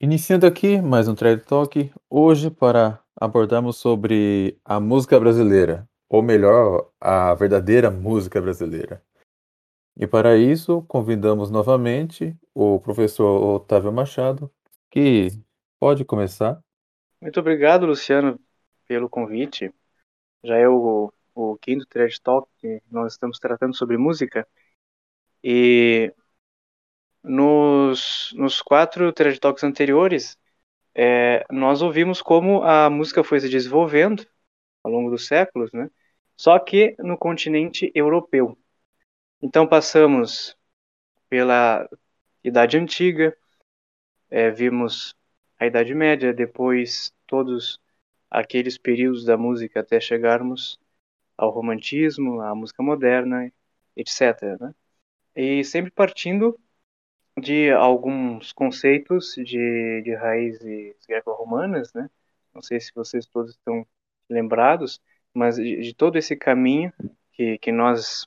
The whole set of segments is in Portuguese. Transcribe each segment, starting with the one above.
Iniciando aqui mais um Trade Talk, hoje para abordarmos sobre a música brasileira, ou melhor, a verdadeira música brasileira. E para isso, convidamos novamente o professor Otávio Machado, que pode começar. Muito obrigado, Luciano, pelo convite. Já é o, o quinto Trade Talk que nós estamos tratando sobre música. E nos, nos quatro TED Talks anteriores, é, nós ouvimos como a música foi se desenvolvendo ao longo dos séculos, né? só que no continente europeu. Então passamos pela Idade Antiga, é, vimos a Idade Média, depois todos aqueles períodos da música até chegarmos ao romantismo, à música moderna, etc. Né? E sempre partindo de alguns conceitos de, de raízes greco-romanas, né? Não sei se vocês todos estão lembrados, mas de, de todo esse caminho que, que nós,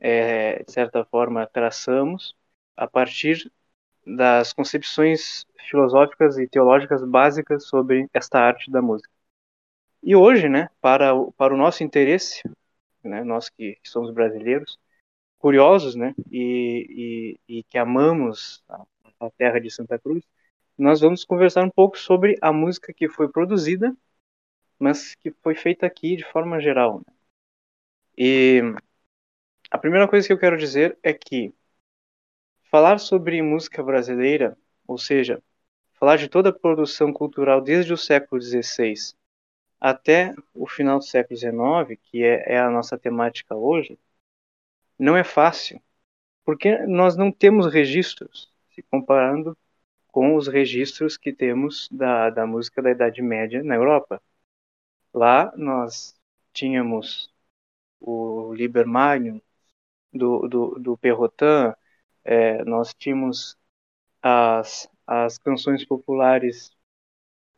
é, de certa forma, traçamos a partir das concepções filosóficas e teológicas básicas sobre esta arte da música. E hoje, né, para, o, para o nosso interesse, né, nós que, que somos brasileiros, curiosos, né, e, e, e que amamos a, a, terra de Santa Cruz, nós vamos conversar um pouco sobre a música que foi produzida, mas que foi feita aqui de forma geral. Né? E a primeira coisa que eu quero dizer é que falar sobre música brasileira, ou seja, falar de toda a produção cultural desde o século XVI até o final do século XIX, que é, é a nossa temática hoje, não é fácil, porque nós não temos registros, se comparando com os registros que temos da, da música da Idade Média na Europa. Lá nós tínhamos o Liber Magnum do, do, do Perrotin, é, nós tínhamos as, as canções populares,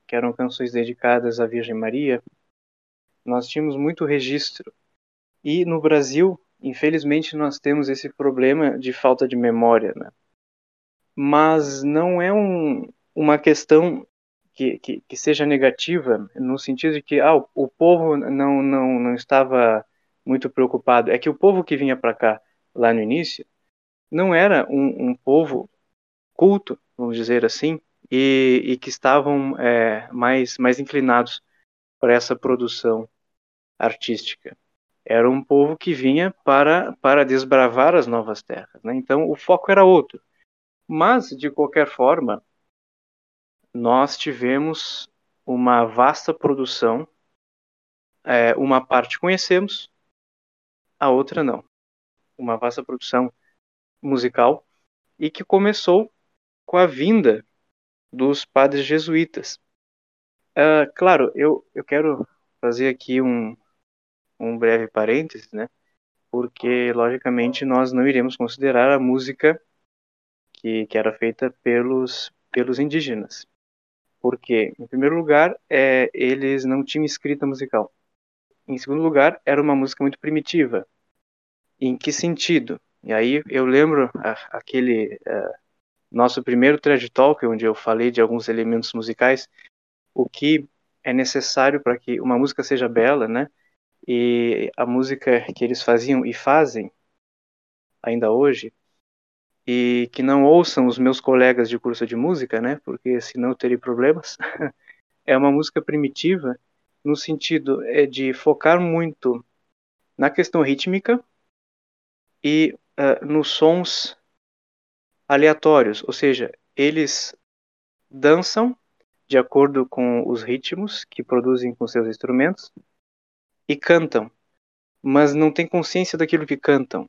que eram canções dedicadas à Virgem Maria, nós tínhamos muito registro. E no Brasil, Infelizmente, nós temos esse problema de falta de memória, né? Mas não é um, uma questão que, que, que, seja negativa, no sentido de que ah, o, o povo não, não, não estava muito preocupado. É que o povo que vinha para cá, lá no início, não era um, um povo culto, vamos dizer assim, e, e que estavam é, mais, mais inclinados para essa produção artística era um povo que vinha para, para desbravar as novas terras. Né? Então, o foco era outro. Mas, de qualquer forma, nós tivemos uma vasta produção. É, uma parte conhecemos, a outra não. Uma vasta produção musical e que começou com a vinda dos padres jesuítas. Uh, claro, eu, eu quero fazer aqui um, um breve parênteses, né? Porque, logicamente, nós não iremos considerar a música que, que era feita pelos, pelos indígenas. Porque, em primeiro lugar, é, eles não tinham escrita musical. Em segundo lugar, era uma música muito primitiva. Em que sentido? E aí eu lembro a, aquele uh, nosso primeiro Trade Talk, onde eu falei de alguns elementos musicais, o que é necessário para que uma música seja bela, né? E a música que eles faziam e fazem ainda hoje, e que não ouçam os meus colegas de curso de música, né? Porque senão eu teria problemas. é uma música primitiva no sentido é de focar muito na questão rítmica e uh, nos sons aleatórios, ou seja, eles dançam de acordo com os ritmos que produzem com seus instrumentos e cantam, mas não têm consciência daquilo que cantam.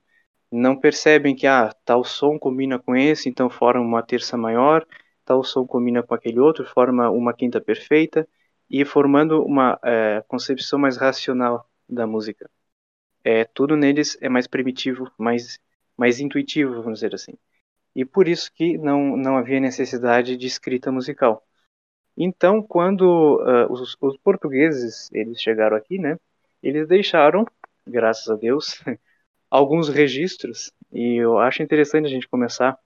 Não percebem que ah, tal som combina com esse, então forma uma terça maior, tal som combina com aquele outro, forma uma quinta perfeita, e formando uma é, concepção mais racional da música. É, tudo neles é mais primitivo, mais, mais intuitivo, vamos dizer assim. E por isso que não, não havia necessidade de escrita musical. Então, quando uh, os, os portugueses eles chegaram aqui, né, eles deixaram, graças a Deus, alguns registros, e eu acho interessante a gente começar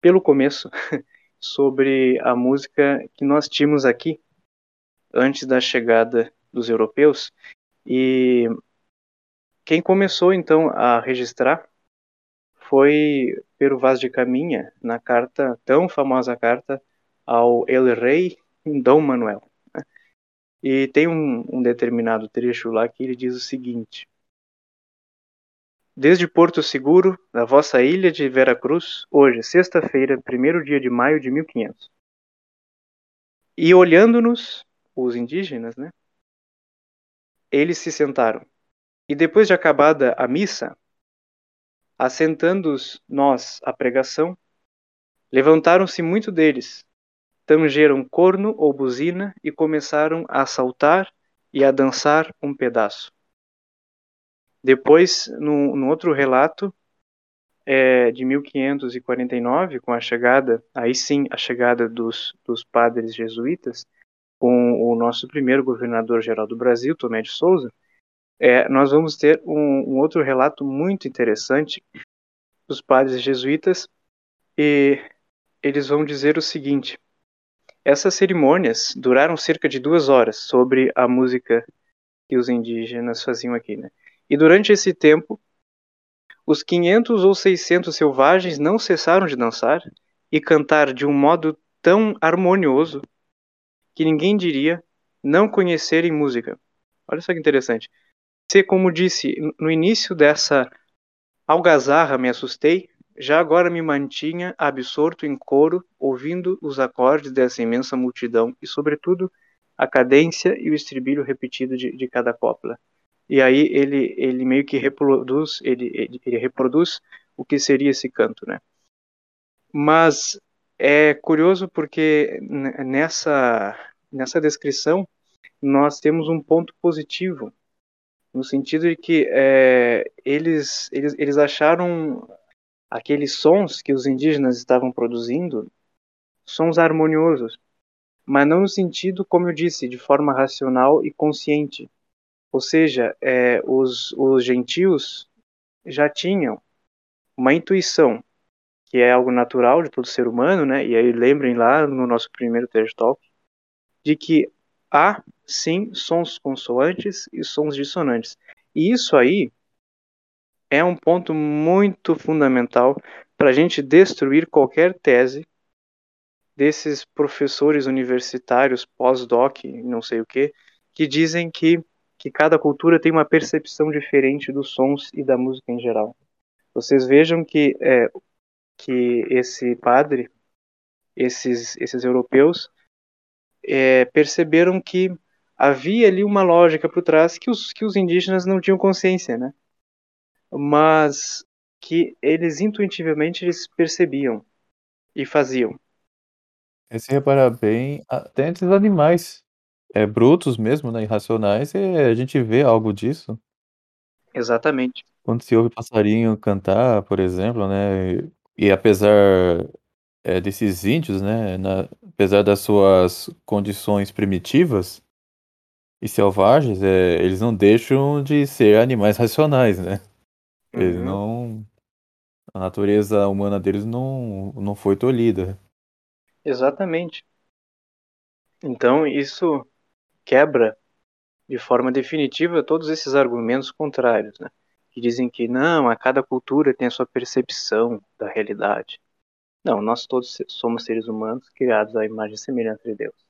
pelo começo, sobre a música que nós tínhamos aqui antes da chegada dos europeus e quem começou então a registrar foi Pero Vaz de Caminha na carta tão famosa carta ao El Rei Dom Manuel. E tem um, um determinado trecho lá que ele diz o seguinte: Desde Porto Seguro, da vossa ilha de Vera Cruz, hoje, sexta-feira, primeiro dia de maio de 1500. E olhando-nos, os indígenas, né? Eles se sentaram. E depois de acabada a missa, assentando-os nós à pregação, levantaram-se muito deles, tangeram corno ou buzina e começaram a saltar e a dançar um pedaço. Depois, no, outro relato, é, de 1549, com a chegada, aí sim, a chegada dos, dos padres jesuítas, com o nosso primeiro governador-geral do Brasil, Tomé de Souza, é, nós vamos ter um, um, outro relato muito interessante dos padres jesuítas, e eles vão dizer o seguinte: essas cerimônias duraram cerca de duas horas sobre a música que os indígenas faziam aqui, né? E durante esse tempo, os 500 ou 600 selvagens não cessaram de dançar e cantar de um modo tão harmonioso que ninguém diria não conhecerem música. Olha só que interessante. Se, como disse, no início dessa algazarra me assustei, já agora me mantinha absorto em coro, ouvindo os acordes dessa imensa multidão e, sobretudo, a cadência e o estribilho repetido de, de cada copla e aí ele, ele meio que reproduz, ele, ele, ele reproduz o que seria esse canto, né? Mas é curioso porque nessa, nessa descrição nós temos um ponto positivo, no sentido de que é, eles, eles, eles acharam aqueles sons que os indígenas estavam produzindo sons harmoniosos, mas não no sentido, como eu disse, de forma racional e consciente, ou seja, é, os, os gentios já tinham uma intuição, que é algo natural de todo ser humano, né? E aí lembrem lá no nosso primeiro TED Talk, de que há sim sons consoantes e sons dissonantes. E isso aí é um ponto muito fundamental para a gente destruir qualquer tese desses professores universitários pós-doc, não sei o que, que dizem que que cada cultura tem uma percepção diferente dos sons e da música em geral. Vocês vejam que é, que esse padre, esses esses europeus é, perceberam que havia ali uma lógica por trás que os que os indígenas não tinham consciência, né? Mas que eles intuitivamente eles percebiam e faziam. E se reparar bem, até entre os animais é, brutos mesmo, né, irracionais, e a gente vê algo disso. Exatamente. Quando se ouve passarinho cantar, por exemplo, né, e apesar, é, desses índios, né, na apesar das suas condições primitivas e selvagens, é, eles não deixam de ser animais racionais, né. Eles uhum. não a natureza humana deles não não foi tolhida. Exatamente. Então isso quebra de forma definitiva todos esses argumentos contrários, né? que dizem que não, a cada cultura tem a sua percepção da realidade. Não, nós todos somos seres humanos criados à imagem e semelhança de Deus.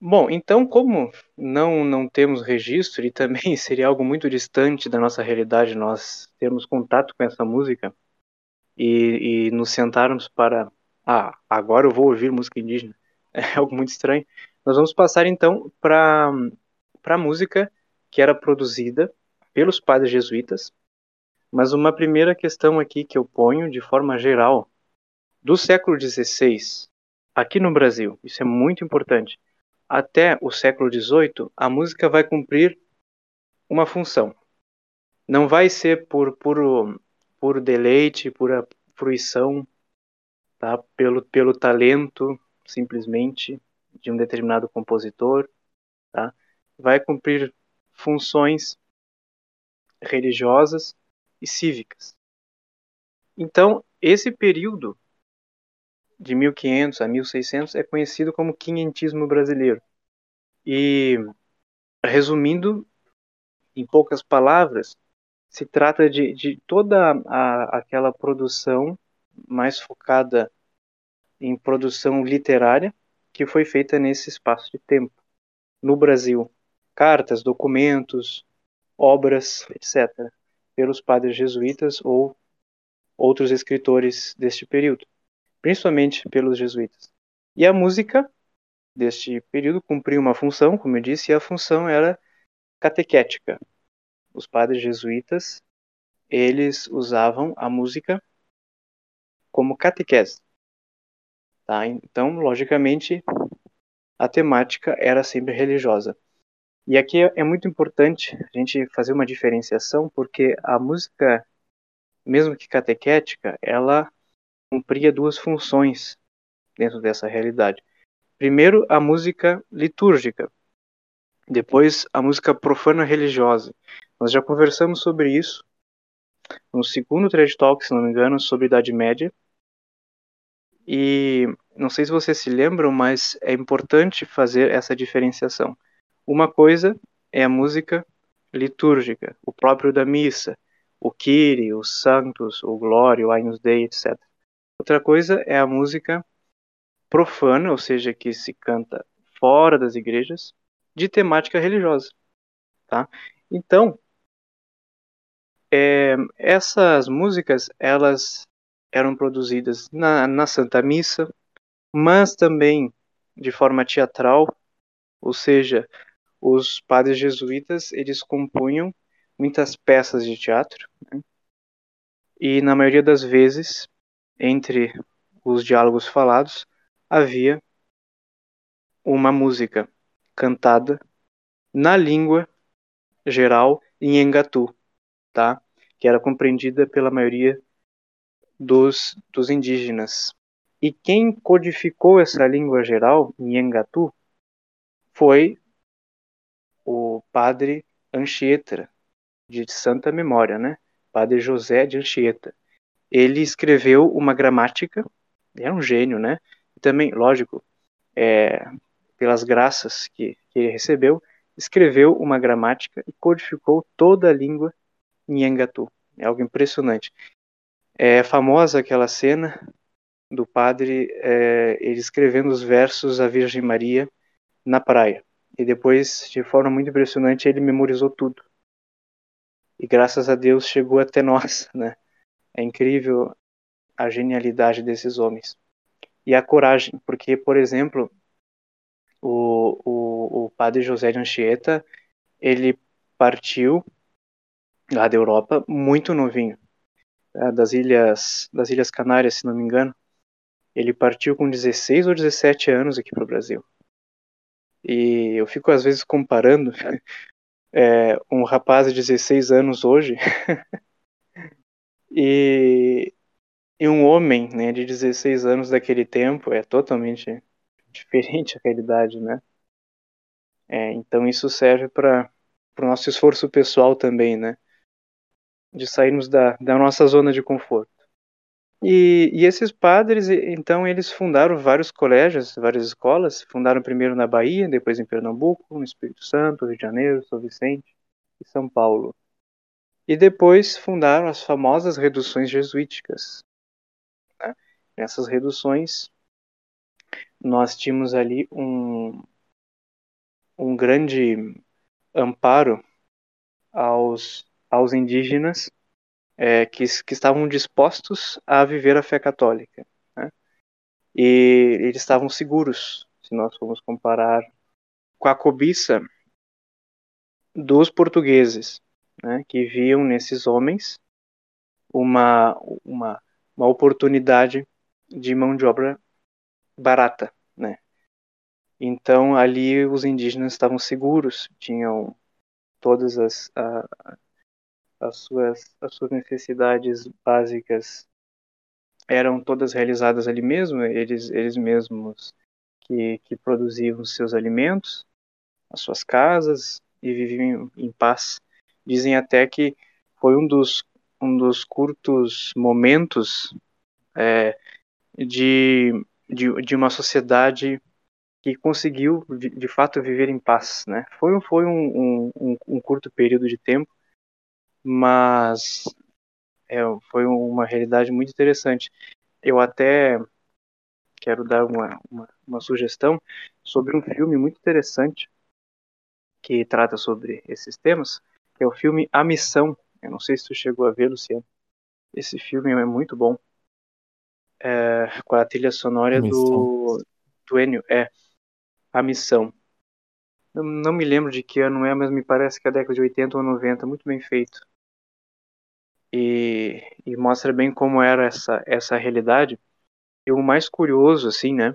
Bom, então como não não temos registro e também seria algo muito distante da nossa realidade nós termos contato com essa música e, e nos sentarmos para ah, agora eu vou ouvir música indígena, é algo muito estranho. Nós vamos passar então para a música que era produzida pelos padres jesuítas, mas uma primeira questão aqui que eu ponho de forma geral, do século XVI, aqui no Brasil, isso é muito importante, até o século XVIII, a música vai cumprir uma função. Não vai ser por puro, puro deleite, pura fruição, tá? pelo, pelo talento, simplesmente, de um determinado compositor, tá? vai cumprir funções religiosas e cívicas. Então, esse período de 1500 a 1600 é conhecido como quinhentismo brasileiro. E, resumindo, em poucas palavras, se trata de, de toda a, aquela produção mais focada em produção literária que foi feita nesse espaço de tempo no Brasil. Cartas, documentos, obras, etc., pelos padres jesuítas ou outros escritores deste período, principalmente pelos jesuítas. E a música deste período cumpriu uma função, como eu disse, e a função era catequética. Os padres jesuítas, eles usavam a música como catequese. Tá? Então, logicamente, a temática era sempre religiosa. E aqui é muito importante a gente fazer uma diferenciação, porque a música, mesmo que catequética, ela cumpria duas funções dentro dessa realidade. Primeiro, a música litúrgica, depois, a música profana religiosa. Nós já conversamos sobre isso no segundo Trade Talk, se não me engano, sobre Idade Média. E não sei se vocês se lembram, mas é importante fazer essa diferenciação. Uma coisa é a música litúrgica, o próprio da missa, o Kyrie, os Santos, o Glória, o Agnus Dei, etc. Outra coisa é a música profana, ou seja, que se canta fora das igrejas, de temática religiosa, tá? Então, é, essas músicas elas eram produzidas na, na Santa Missa, mas também de forma teatral, ou seja, os padres jesuítas eles compunham muitas peças de teatro né? e na maioria das vezes entre os diálogos falados havia uma música cantada na língua geral em Engatu, tá? Que era compreendida pela maioria dos, dos indígenas. E quem codificou essa língua geral em Engatu foi o padre Anchieta, de santa memória, né? Padre José de Anchieta. Ele escreveu uma gramática, era um gênio, né? E também, lógico, é, pelas graças que, que ele recebeu, escreveu uma gramática e codificou toda a língua em Engatu. É algo impressionante. É famosa aquela cena do padre é, ele escrevendo os versos à Virgem Maria na praia. E depois, de forma muito impressionante, ele memorizou tudo. E graças a Deus chegou até nós, né? É incrível a genialidade desses homens. E a coragem, porque, por exemplo, o, o, o padre José de Anchieta, ele partiu lá da Europa muito novinho, né? das ilhas das ilhas Canárias, se não me engano. Ele partiu com 16 ou 17 anos aqui para o Brasil. E eu fico às vezes comparando é, um rapaz de 16 anos hoje e, e um homem né, de 16 anos daquele tempo é totalmente diferente a realidade, né? É, então isso serve para o nosso esforço pessoal também, né? De sairmos da, da nossa zona de conforto. E, e, esses padres, então, eles fundaram vários colégios, várias escolas. Fundaram primeiro na Bahia, depois em Pernambuco, no Espírito Santo, Rio de Janeiro, São Vicente e São Paulo. E depois fundaram as famosas reduções jesuíticas. Né? Nessas reduções, nós tínhamos ali um, um grande amparo aos, aos indígenas é, que, que estavam dispostos a viver a fé católica. Né? E eles estavam seguros, se nós formos comparar com a cobiça dos portugueses, né, que viam nesses homens uma, uma, uma oportunidade de mão de obra barata, né? Então ali os indígenas estavam seguros, tinham todas as, a, as suas, as suas necessidades básicas eram todas realizadas ali mesmo, eles, eles mesmos que, que produziam seus alimentos, as suas casas e viviam em paz. Dizem até que foi um dos, um dos curtos momentos é, de, de, de uma sociedade que conseguiu de, de, fato viver em paz, né? Foi, foi um, um, um curto período de tempo, mas é, foi uma realidade muito interessante. Eu até quero dar uma, uma, uma sugestão sobre um filme muito interessante que trata sobre esses temas, é o filme A Missão. Eu não sei se tu chegou a ver, Luciano. Esse filme é muito bom. É, com a trilha sonora do, do Ennio. É, A Missão. Eu não me lembro de que ano é, mas me parece que é a década de 80 ou 90. Muito bem feito. E, e mostra bem como era essa, essa realidade. E o mais curioso, assim, né?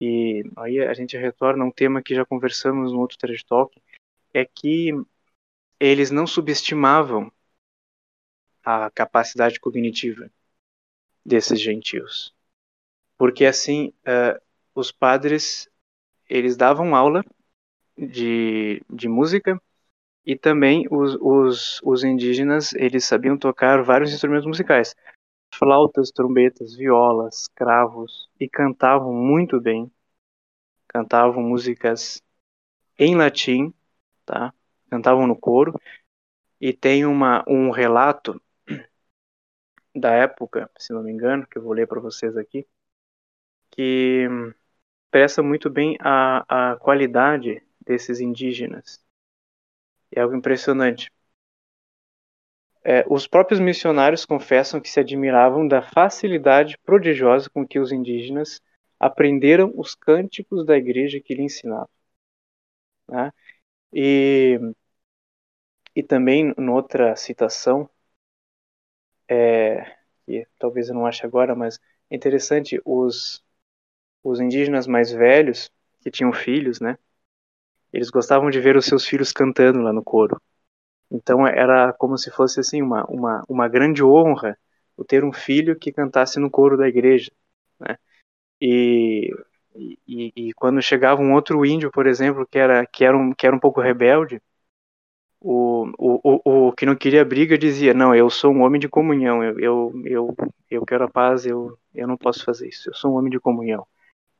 E aí a gente retorna a um tema que já conversamos no outro Trash Talk, é que eles não subestimavam a capacidade cognitiva desses gentios. Porque assim, uh, os padres, eles davam aula de, de música e também os, os, os indígenas, eles sabiam tocar vários instrumentos musicais. Flautas, trombetas, violas, cravos e cantavam muito bem. Cantavam músicas em latim, tá? Cantavam no coro. E tem uma, um relato da época, se não me engano, que eu vou ler para vocês aqui, que expressa muito bem a, a qualidade desses indígenas. É algo impressionante. É, os próprios missionários confessam que se admiravam da facilidade prodigiosa com que os indígenas aprenderam os cânticos da igreja que lhe ensinavam. Né? E, e também, noutra citação, é, que talvez eu não ache agora, mas é interessante, os, os indígenas mais velhos, que tinham filhos, né? Eles gostavam de ver os seus filhos cantando lá no coro. Então era como se fosse assim uma, uma, uma grande honra o ter um filho que cantasse no coro da igreja, né? E, e, e quando chegava um outro índio, por exemplo, que era que era um, que era um pouco rebelde, o, o, o, o que não queria briga dizia: Não, eu sou um homem de comunhão, eu, eu, eu, eu quero a paz, eu, eu não posso fazer isso, eu sou um homem de comunhão.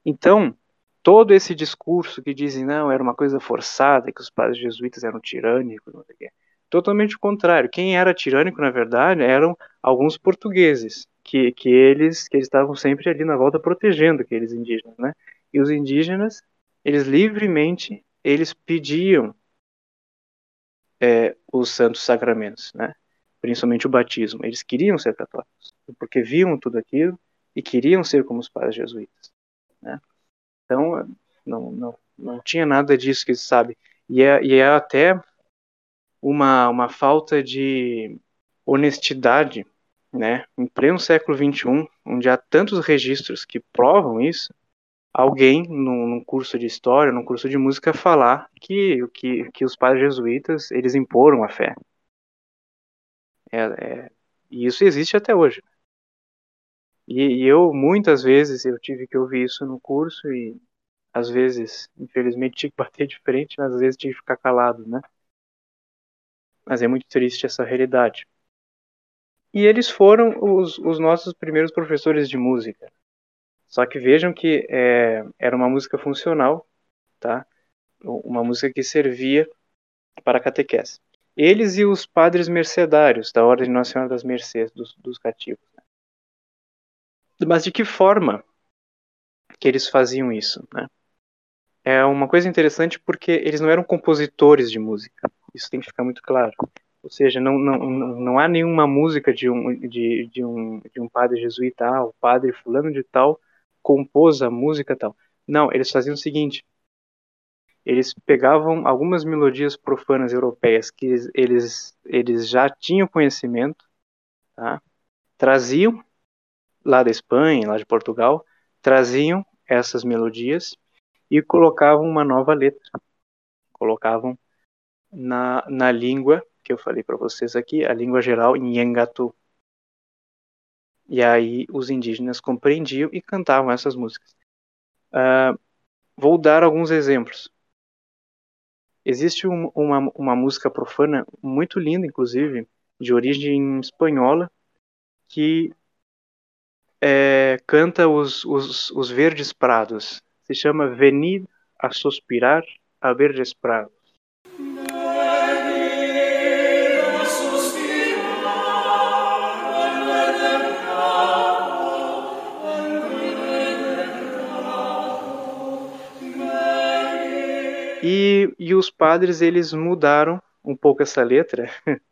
Então, todo esse discurso que dizem: Não, era uma coisa forçada, que os padres jesuítas eram tirânicos. Totalmente o contrário. Quem era tirânico, na verdade, eram alguns portugueses, que, que eles que eles estavam sempre ali na volta protegendo aqueles indígenas, né? E os indígenas, eles livremente eles pediam é, os santos sacramentos, né? principalmente o batismo. Eles queriam ser católicos, porque viam tudo aquilo e queriam ser como os padres jesuítas. Né? Então, não, não, não tinha nada disso que se sabe. E é, e é até uma, uma falta de honestidade, né? em pleno século XXI, onde há tantos registros que provam isso, alguém num, num, curso de história, num curso de música, falar que, que, que os padres jesuítas eles imporam a fé. É, é, e isso existe até hoje. E, e, eu muitas vezes eu tive que ouvir isso no curso e às vezes, infelizmente, tinha que bater de frente, mas às vezes tinha que ficar calado, né? Mas é muito triste essa realidade. E eles foram os, os nossos primeiros professores de música. Só que vejam que é, era uma música funcional, tá? Uma música que servia para a catequese. Eles e os padres mercedários da Ordem Nacional das Mercês, dos, dos cativos. Né? Mas de que forma que eles faziam isso, né? É uma coisa interessante porque eles não eram compositores de música. Isso tem que ficar muito claro. Ou seja, não, não, não há nenhuma música de um, de, de um, de um padre jesuíta, ah, o padre fulano de tal compôs a música tal. Não, eles faziam o seguinte: eles pegavam algumas melodias profanas europeias que eles, eles já tinham conhecimento, tá? traziam lá da Espanha, lá de Portugal, traziam essas melodias e colocavam uma nova letra. Colocavam na, na língua que eu falei para vocês aqui, a língua geral em. E aí os indígenas compreendiam e cantavam essas músicas. Uh, vou dar alguns exemplos. Existe um, uma, uma música profana muito linda, inclusive, de origem espanhola, que é, canta os, os, os verdes prados. Se chama Venid a suspirar a verdes prados. E, os padres eles mudaram um pouco essa letra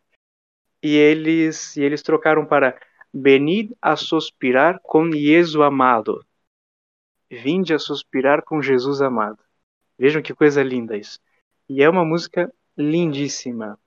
e eles e eles trocaram para Venid a suspirar com Jesus amado. Vinde a suspirar com Jesus amado. Vejam que coisa linda isso. E é uma música lindíssima.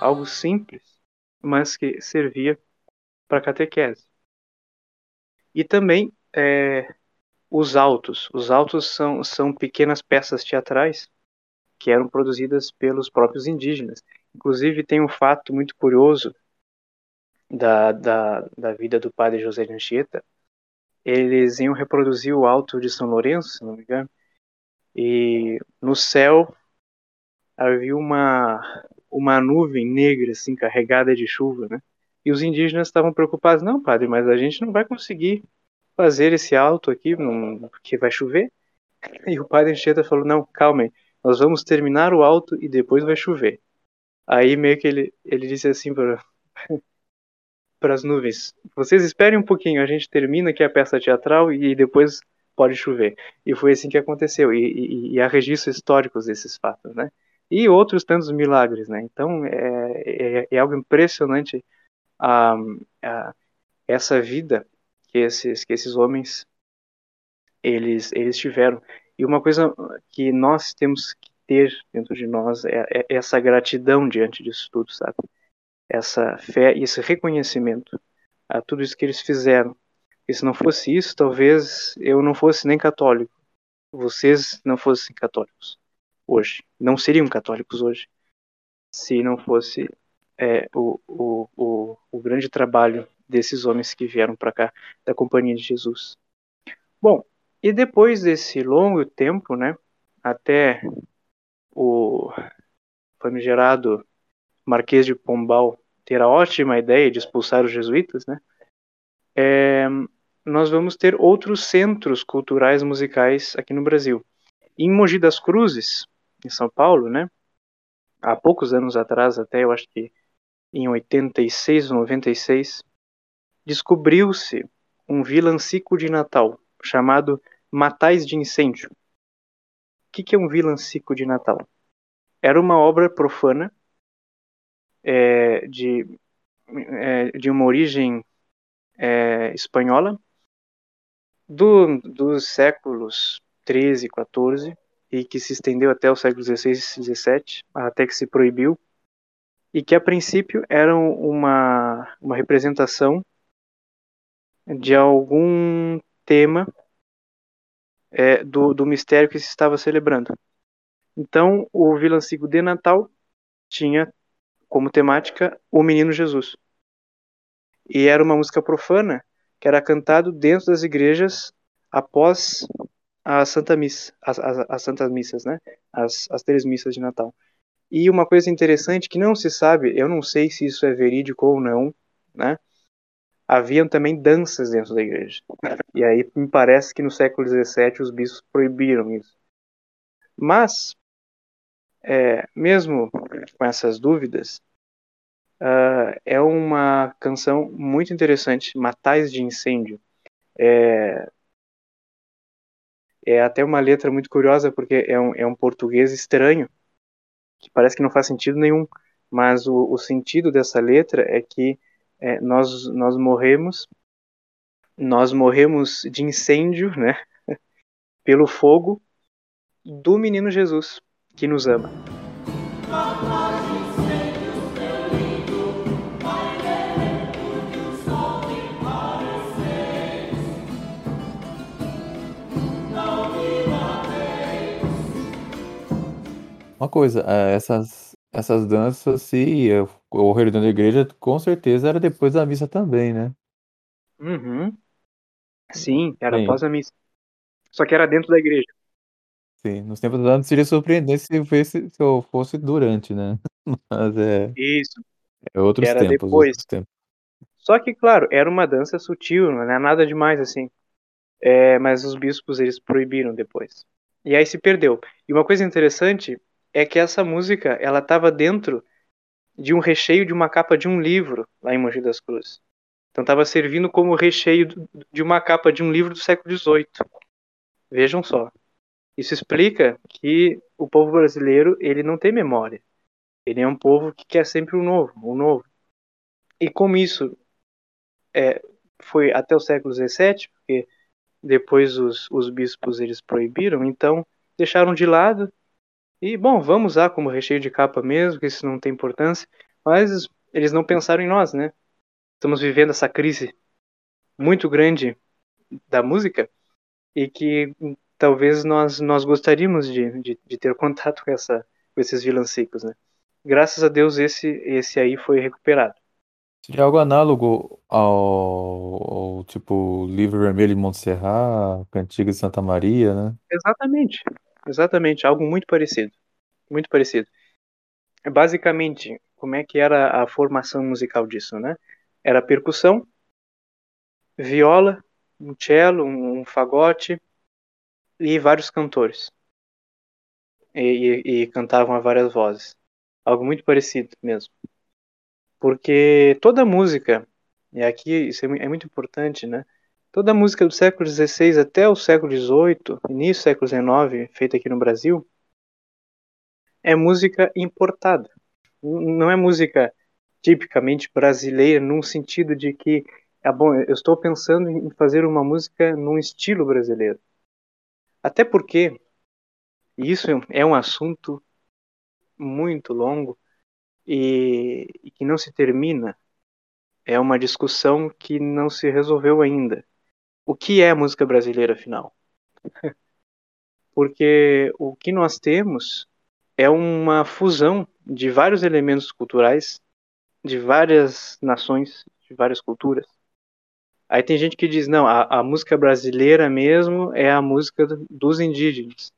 Algo simples, mas que servia para catequese. E também é, os autos. Os autos são, são pequenas peças teatrais que eram produzidas pelos próprios indígenas. Inclusive, tem um fato muito curioso da, da, da vida do padre José de Anchieta. Eles iam reproduzir o alto de São Lourenço, se não me engano, e no céu havia uma, uma nuvem negra, assim, carregada de chuva, né? E os indígenas estavam preocupados, não, padre, mas a gente não vai conseguir fazer esse alto aqui, porque vai chover. E o padre Anchieta falou, não, calma nós vamos terminar o alto e depois vai chover. Aí meio que ele, ele disse assim para para as nuvens, vocês esperem um pouquinho, a gente termina aqui a peça teatral e depois pode chover. E foi assim que aconteceu, e, e, e há registros históricos desses fatos, né? E outros tantos milagres, né? Então é, é, é algo impressionante a, a, essa vida que esses que esses homens eles eles tiveram e uma coisa que nós temos que ter dentro de nós é, é essa gratidão diante disso tudo, sabe? Essa fé e esse reconhecimento a tudo isso que eles fizeram. E se não fosse isso, talvez eu não fosse nem católico, vocês não fossem católicos hoje. Não seriam católicos hoje se não fosse é, o, o, o, o grande trabalho desses homens que vieram para cá da Companhia de Jesus. Bom, e depois desse longo tempo, né, até o famigerado Marquês de Pombal ter a ótima ideia de expulsar os jesuítas, né, é, nós vamos ter outros centros culturais musicais aqui no Brasil. Em Mogi das Cruzes, em São Paulo, né? Há poucos anos atrás, até eu acho que em 86 ou 96, descobriu-se um vilancico de Natal chamado Matais de Incêndio. O que, que é um vilancico de Natal? Era uma obra profana é, de, é, de uma origem é, espanhola do, dos séculos 13 e 14 e que se estendeu até o século XVI e XVII, até que se proibiu, e que a princípio era uma, uma representação de algum tema é, do, do mistério que se estava celebrando. Então, o vilancico de Natal tinha como temática o Menino Jesus. E era uma música profana que era cantado dentro das igrejas após a Santa Missa, as, as, as Santas Missas, né? As, as três missas de Natal. E uma coisa interessante que não se sabe, eu não sei se isso é verídico ou não, né? Haviam também danças dentro da igreja. E aí me parece que no século XVII os bispos proibiram isso. Mas, é, mesmo com essas dúvidas, uh, é uma canção muito interessante, Matais de Incêndio. É, é até uma letra muito curiosa, porque é um, é um português estranho, que parece que não faz sentido nenhum, mas o, o sentido dessa letra é que é, nós, nós morremos, nós morremos de incêndio, né, pelo fogo do menino Jesus, que nos ama. Uma coisa, eh, essas essas danças se ocorreram dentro da igreja, com certeza era depois da missa também, né? Uhum. Sim, era Sim. após a missa. Só que era dentro da igreja. Sim, nos tempos antes seria surpreendente se fosse, se eu fosse durante, né? Mas é. Isso. É outros era tempos. Depois. Outros tempos. Só que, claro, era uma dança sutil, não é nada demais assim. É, mas os bispos eles proibiram depois. E aí se perdeu. E uma coisa interessante é que essa música ela estava dentro de um recheio de uma capa de um livro lá em Mogi das Cruzes. Então estava servindo como recheio de uma capa de um livro do século XVIII. Vejam só. Isso explica que o povo brasileiro ele não tem memória. Ele é um povo que quer sempre o novo, o novo. E como isso é, foi até o século XVII, porque depois os, os bispos eles proibiram, então deixaram de lado e bom, vamos usar como recheio de capa mesmo, que isso não tem importância, mas eles não pensaram em nós, né? Estamos vivendo essa crise muito grande da música e que talvez nós, nós gostaríamos de, de, de ter contato com, essa, com esses vilancicos, né? Graças a Deus esse, esse aí foi recuperado. Seria algo análogo ao, ao tipo Livro Vermelho de Montserrat, Cantiga de Santa Maria, né? Exatamente, exatamente, algo muito parecido, muito parecido. Basicamente, como é que era a formação musical disso, né? Era percussão, viola, um cello, um, um fagote, e vários cantores. E, e, e, cantavam a várias vozes. Algo muito parecido mesmo. Porque toda música, e aqui isso é, é muito importante, né? Toda música do século XVI até o século XVIII, início do século XIX, feita aqui no Brasil, é música importada. Não é música tipicamente brasileira, num sentido de que, é bom, eu estou pensando em fazer uma música num estilo brasileiro. Até porque isso é um assunto muito longo e, e que não se termina. É uma discussão que não se resolveu ainda. O que é música brasileira, afinal? Porque o que nós temos é uma fusão de vários elementos culturais, de várias nações, de várias culturas. Aí tem gente que diz, não, a, a música brasileira mesmo é a música dos indígenas.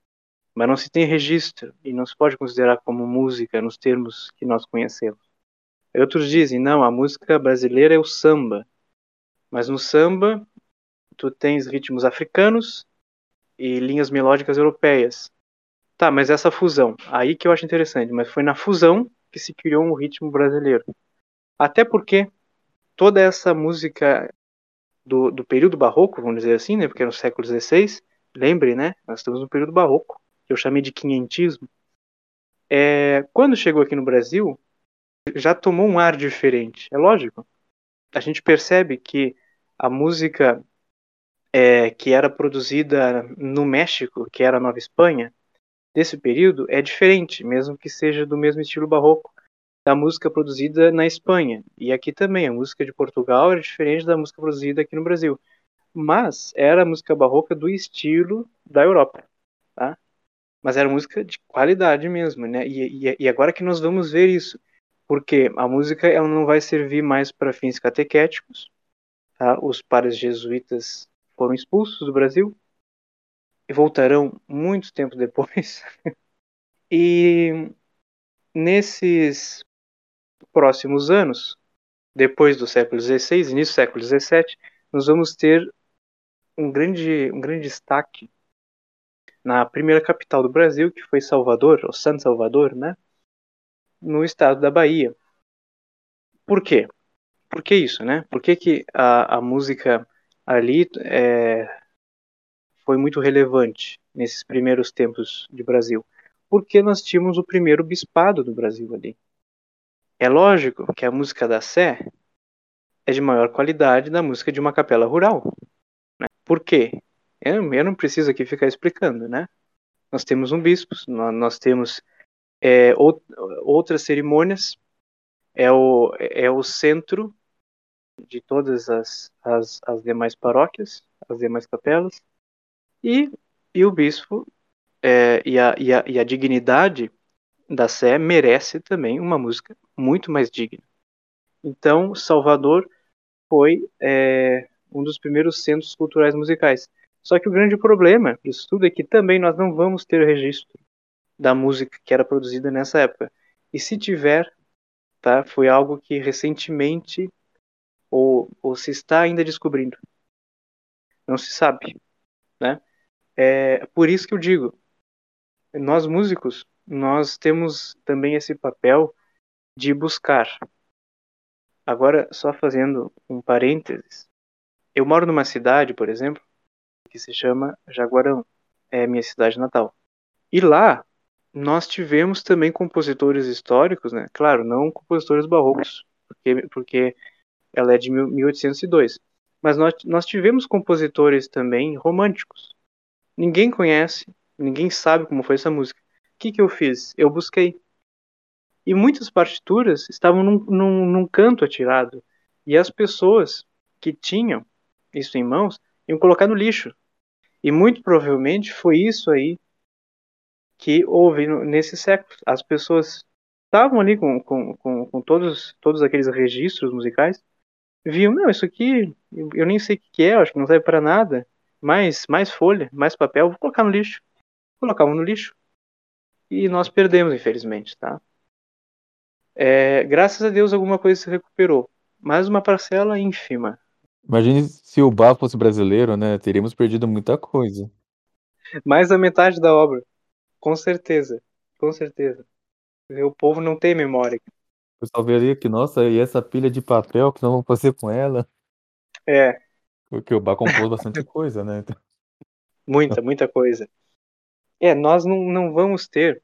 Mas não se tem registro e não se pode considerar como música nos termos que nós conhecemos. Outros dizem, não, a música brasileira é o samba. Mas no samba, tu tens ritmos africanos e linhas melódicas europeias. Tá, mas essa fusão, aí que eu acho interessante, mas foi na fusão que se criou um ritmo brasileiro. Até porque toda essa música do, do período barroco, vamos dizer assim, né, porque é no século XVI, lembre, né, nós estamos no período barroco, que eu chamei de quinhentismo, é, quando chegou aqui no Brasil, já tomou um ar diferente, é lógico. A gente percebe que a música é, que era produzida no México, que era a Nova Espanha, desse período, é diferente, mesmo que seja do mesmo estilo barroco da música produzida na Espanha. E aqui também, a música de Portugal era diferente da música produzida aqui no Brasil. Mas era a música barroca do estilo da Europa, tá? Mas era música de qualidade mesmo, né? E, e, e agora que nós vamos ver isso, porque a música ela não vai servir mais para fins catequéticos, tá? Os pares jesuítas foram expulsos do Brasil e voltarão muito tempo depois. e nesses próximos anos, depois do século XVI, início do século XVII, nós vamos ter um grande, um grande destaque na primeira capital do Brasil, que foi Salvador, ou Santo Salvador, né? no estado da Bahia. Por quê? Por que isso, né? Por que, que a, a música ali é, foi muito relevante nesses primeiros tempos de Brasil? Porque nós tínhamos o primeiro bispado do Brasil ali. É lógico que a música da Sé é de maior qualidade da música de uma capela rural. Né? Por quê? Eu, eu, não preciso aqui ficar explicando, né? Nós temos um bispo, nós, temos é, ou, outras cerimônias, é o, é o centro de todas as, as, as demais paróquias, as demais capelas, e, e o bispo é, e, a, e, a, e a dignidade da Sé merece também uma música muito mais digna. Então, Salvador foi é, um dos primeiros centros culturais musicais. Só que o grande problema disso tudo é que também nós não vamos ter registro da música que era produzida nessa época. E se tiver, tá, foi algo que recentemente ou, ou se está ainda descobrindo. Não se sabe, né? É por isso que eu digo, nós músicos, nós temos também esse papel de buscar. Agora, só fazendo um parênteses, eu moro numa cidade, por exemplo, que se chama Jaguarão, é minha cidade natal. E lá nós tivemos também compositores históricos, né? Claro, não compositores barrocos, porque, porque ela é de 1802. Mas nós, nós tivemos compositores também românticos. Ninguém conhece, ninguém sabe como foi essa música. O que, que eu fiz? Eu busquei. E muitas partituras estavam num, num, num canto atirado. E as pessoas que tinham isso em mãos iam colocar no lixo. E muito provavelmente foi isso aí que houve nesse século. As pessoas estavam ali com, com, com, com todos, todos aqueles registros musicais viam, não, isso aqui eu nem sei o que é, acho que não serve para nada. Mais, mais folha, mais papel, vou colocar no lixo. Colocavam no lixo. E nós perdemos, infelizmente, tá? É, graças a Deus alguma coisa se recuperou, mas uma parcela ínfima. Imagine se o Bach fosse brasileiro, né? Teríamos perdido muita coisa. Mais da metade da obra, com certeza, com certeza. O povo não tem memória pessoal veria que, nossa, e essa pilha de papel que nós vamos fazer com ela? É. Porque o Bach compôs bastante coisa, né? Muita, muita coisa. É, nós não, não vamos ter.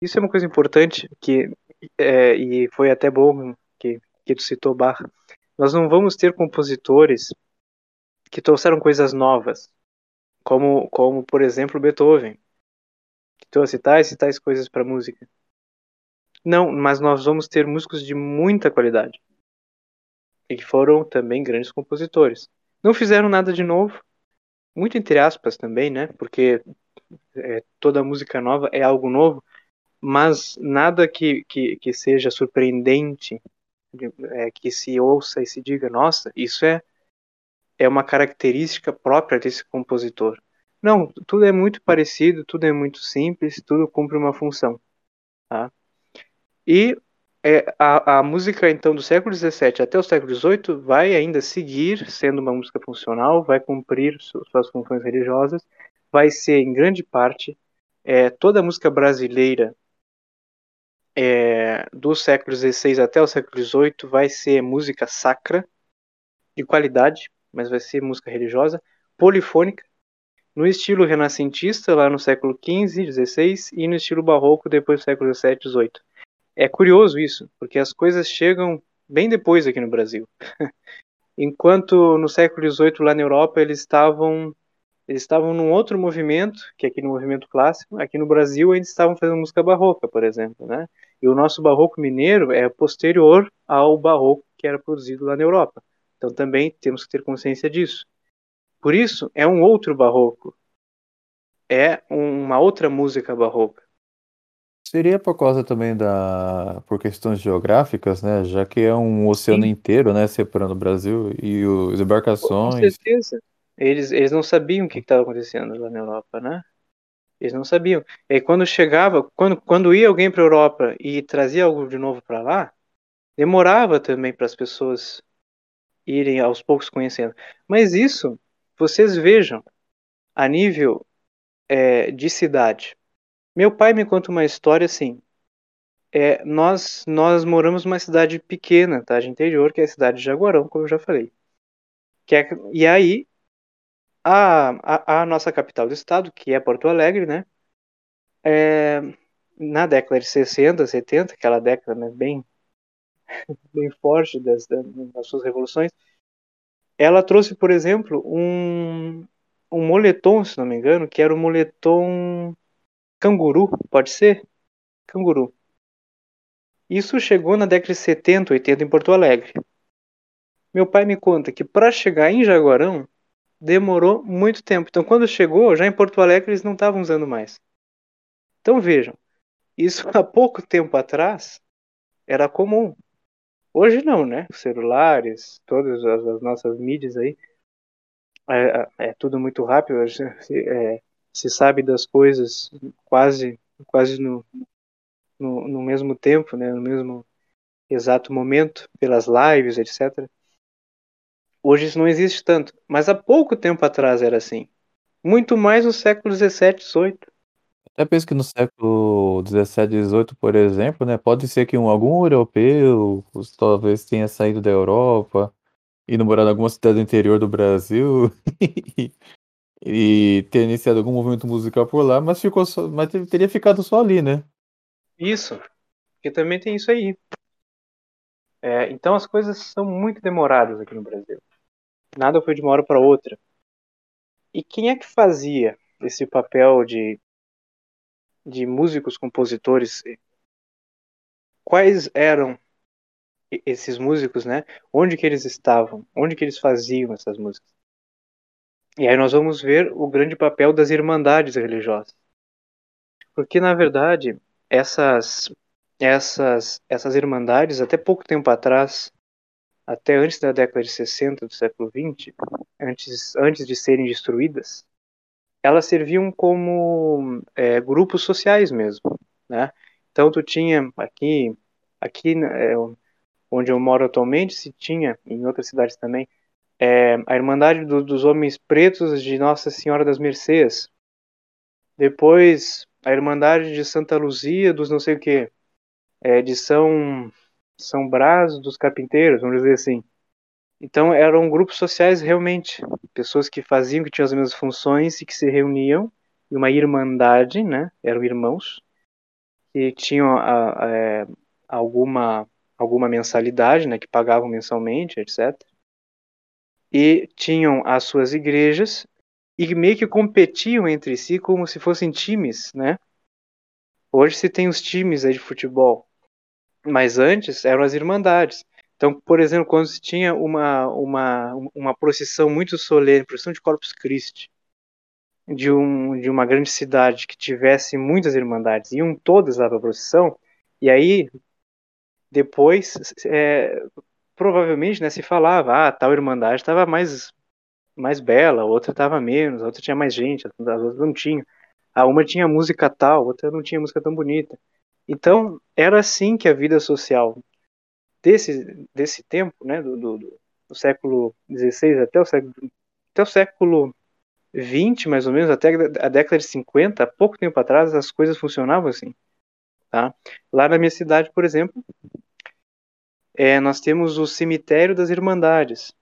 Isso é uma coisa importante que é, e foi até bom que, que tu citou Bach. Nós não vamos ter compositores que trouxeram coisas novas, como, como por exemplo Beethoven, que trouxe tais e tais coisas para música. Não, mas nós vamos ter músicos de muita qualidade. E que foram também grandes compositores. Não fizeram nada de novo, muito entre aspas também, né? Porque é, toda música nova é algo novo, mas nada que, que, que seja surpreendente, é, que se ouça e se diga, nossa, isso é, é uma característica própria desse compositor. Não, tudo é muito parecido, tudo é muito simples, tudo cumpre uma função. Tá? E é, a, a música, então, do século XVII até o século XVIII vai ainda seguir sendo uma música funcional, vai cumprir suas funções religiosas, vai ser, em grande parte, é, toda a música brasileira é, do século XVI até o século XVIII vai ser música sacra, de qualidade, mas vai ser música religiosa, polifônica, no estilo renascentista, lá no século XV, XVI, e no estilo barroco, depois do século XVII, XVIII. É curioso isso, porque as coisas chegam bem depois aqui no Brasil. Enquanto no século XVIII lá na Europa eles estavam eles estavam num outro movimento, que é aqui no movimento clássico, aqui no Brasil eles estavam fazendo música barroca, por exemplo, né? E o nosso barroco mineiro é posterior ao barroco que era produzido lá na Europa. Então também temos que ter consciência disso. Por isso é um outro barroco. É uma outra música barroca. Seria por causa também da por questões geográficas, né? Já que é um oceano Sim. inteiro, né, separando o Brasil e os Com embarcações. certeza. Eles, eles não sabiam o que estava acontecendo lá na Europa, né? Eles não sabiam. E aí, quando chegava, quando, quando ia alguém para a Europa e trazia algo de novo para lá, demorava também para as pessoas irem aos poucos conhecendo. Mas isso, vocês vejam, a nível é, de cidade. Meu pai me conta uma história assim. É, nós nós moramos numa cidade pequena, tá? De interior, que é a cidade de Jaguarão, como eu já falei. Que é, e aí a, a, a, nossa capital do estado, que é Porto Alegre, né? É, na década de 60, 70, aquela década né, bem bem forte das, das suas revoluções, ela trouxe, por exemplo, um, um moletom, se não me engano, que era o moletom Canguru, pode ser? Canguru. Isso chegou na década de 70, 80 em Porto Alegre. Meu pai me conta que para chegar em Jaguarão demorou muito tempo. Então, quando chegou, já em Porto Alegre eles não estavam usando mais. Então, vejam, isso há pouco tempo atrás era comum. Hoje não, né? Os celulares, todas as, as nossas mídias aí é, é, é tudo muito rápido, é, se sabe das coisas quase, quase no, no, no mesmo tempo, né, no mesmo exato momento, pelas lives, etc. Hoje isso não existe tanto, mas há pouco tempo atrás era assim. Muito mais no século XVII, XVIII. Até penso que no século XVII, XVIII, por exemplo, né, pode ser que um, algum europeu talvez tenha saído da Europa, ido morar em alguma cidade do interior do Brasil e ter iniciado algum movimento musical por lá, mas ficou só, mas teria ficado só ali, né? Isso, porque também tem isso aí. É, então as coisas são muito demoradas aqui no Brasil. Nada foi de uma hora para outra. E quem é que fazia esse papel de, de músicos, compositores? Quais eram esses músicos, né? Onde que eles estavam? Onde que eles faziam essas músicas? E aí nós vamos ver o grande papel das irmandades religiosas. Porque na verdade, essas essas essas irmandades até pouco tempo atrás, até antes da década de 60 do século 20, antes antes de serem destruídas, elas serviam como é, grupos sociais mesmo, né? Então tu tinha aqui aqui é, onde eu moro atualmente, se tinha, em outras cidades também, é, a Irmandade do, dos Homens Pretos de Nossa Senhora das Mercês. Depois, a Irmandade de Santa Luzia dos não sei o que, é, de São, São Brás dos Carpinteiros, vamos dizer assim. Então, eram grupos sociais realmente, pessoas que faziam, que tinham as mesmas funções e que se reuniam, e uma irmandade, né? Eram irmãos, que tinham a, a, é, alguma alguma mensalidade, né, que pagavam mensalmente, etc. E tinham as suas igrejas e meio que competiam entre si como se fossem times, né? Hoje se tem os times aí de futebol, mas antes eram as irmandades. Então, por exemplo, quando se tinha uma, uma, uma procissão muito solene, procissão de Corpus Christi, de, um, de uma grande cidade que tivesse muitas irmandades, iam todas lá para a procissão, e aí depois, é, provavelmente, né, se falava, ah, tal irmandade estava mais, mais bela, a outra estava menos, a outra tinha mais gente, as outras não tinham. A uma tinha música tal, a outra não tinha música tão bonita. Então, era assim que a vida social desse, desse tempo, né, do, do, do século XVI até o século, até o século 20, mais ou menos, até a década de 50, pouco tempo atrás, as coisas funcionavam assim. Tá? Lá na minha cidade, por exemplo, é, nós temos o cemitério das Irmandades.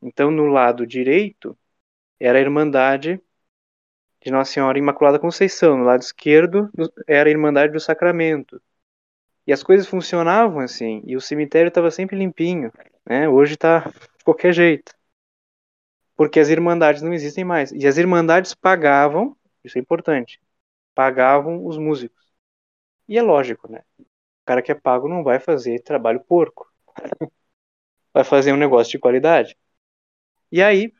Então, no lado direito, era a Irmandade de Nossa Senhora Imaculada Conceição. No lado esquerdo, era a Irmandade do Sacramento. E as coisas funcionavam assim, e o cemitério estava sempre limpinho. Né? Hoje está de qualquer jeito. Porque as Irmandades não existem mais. E as Irmandades pagavam, isso é importante, pagavam os músicos. E é lógico, né? O cara que é pago não vai fazer trabalho porco. vai fazer um negócio de qualidade. E aí,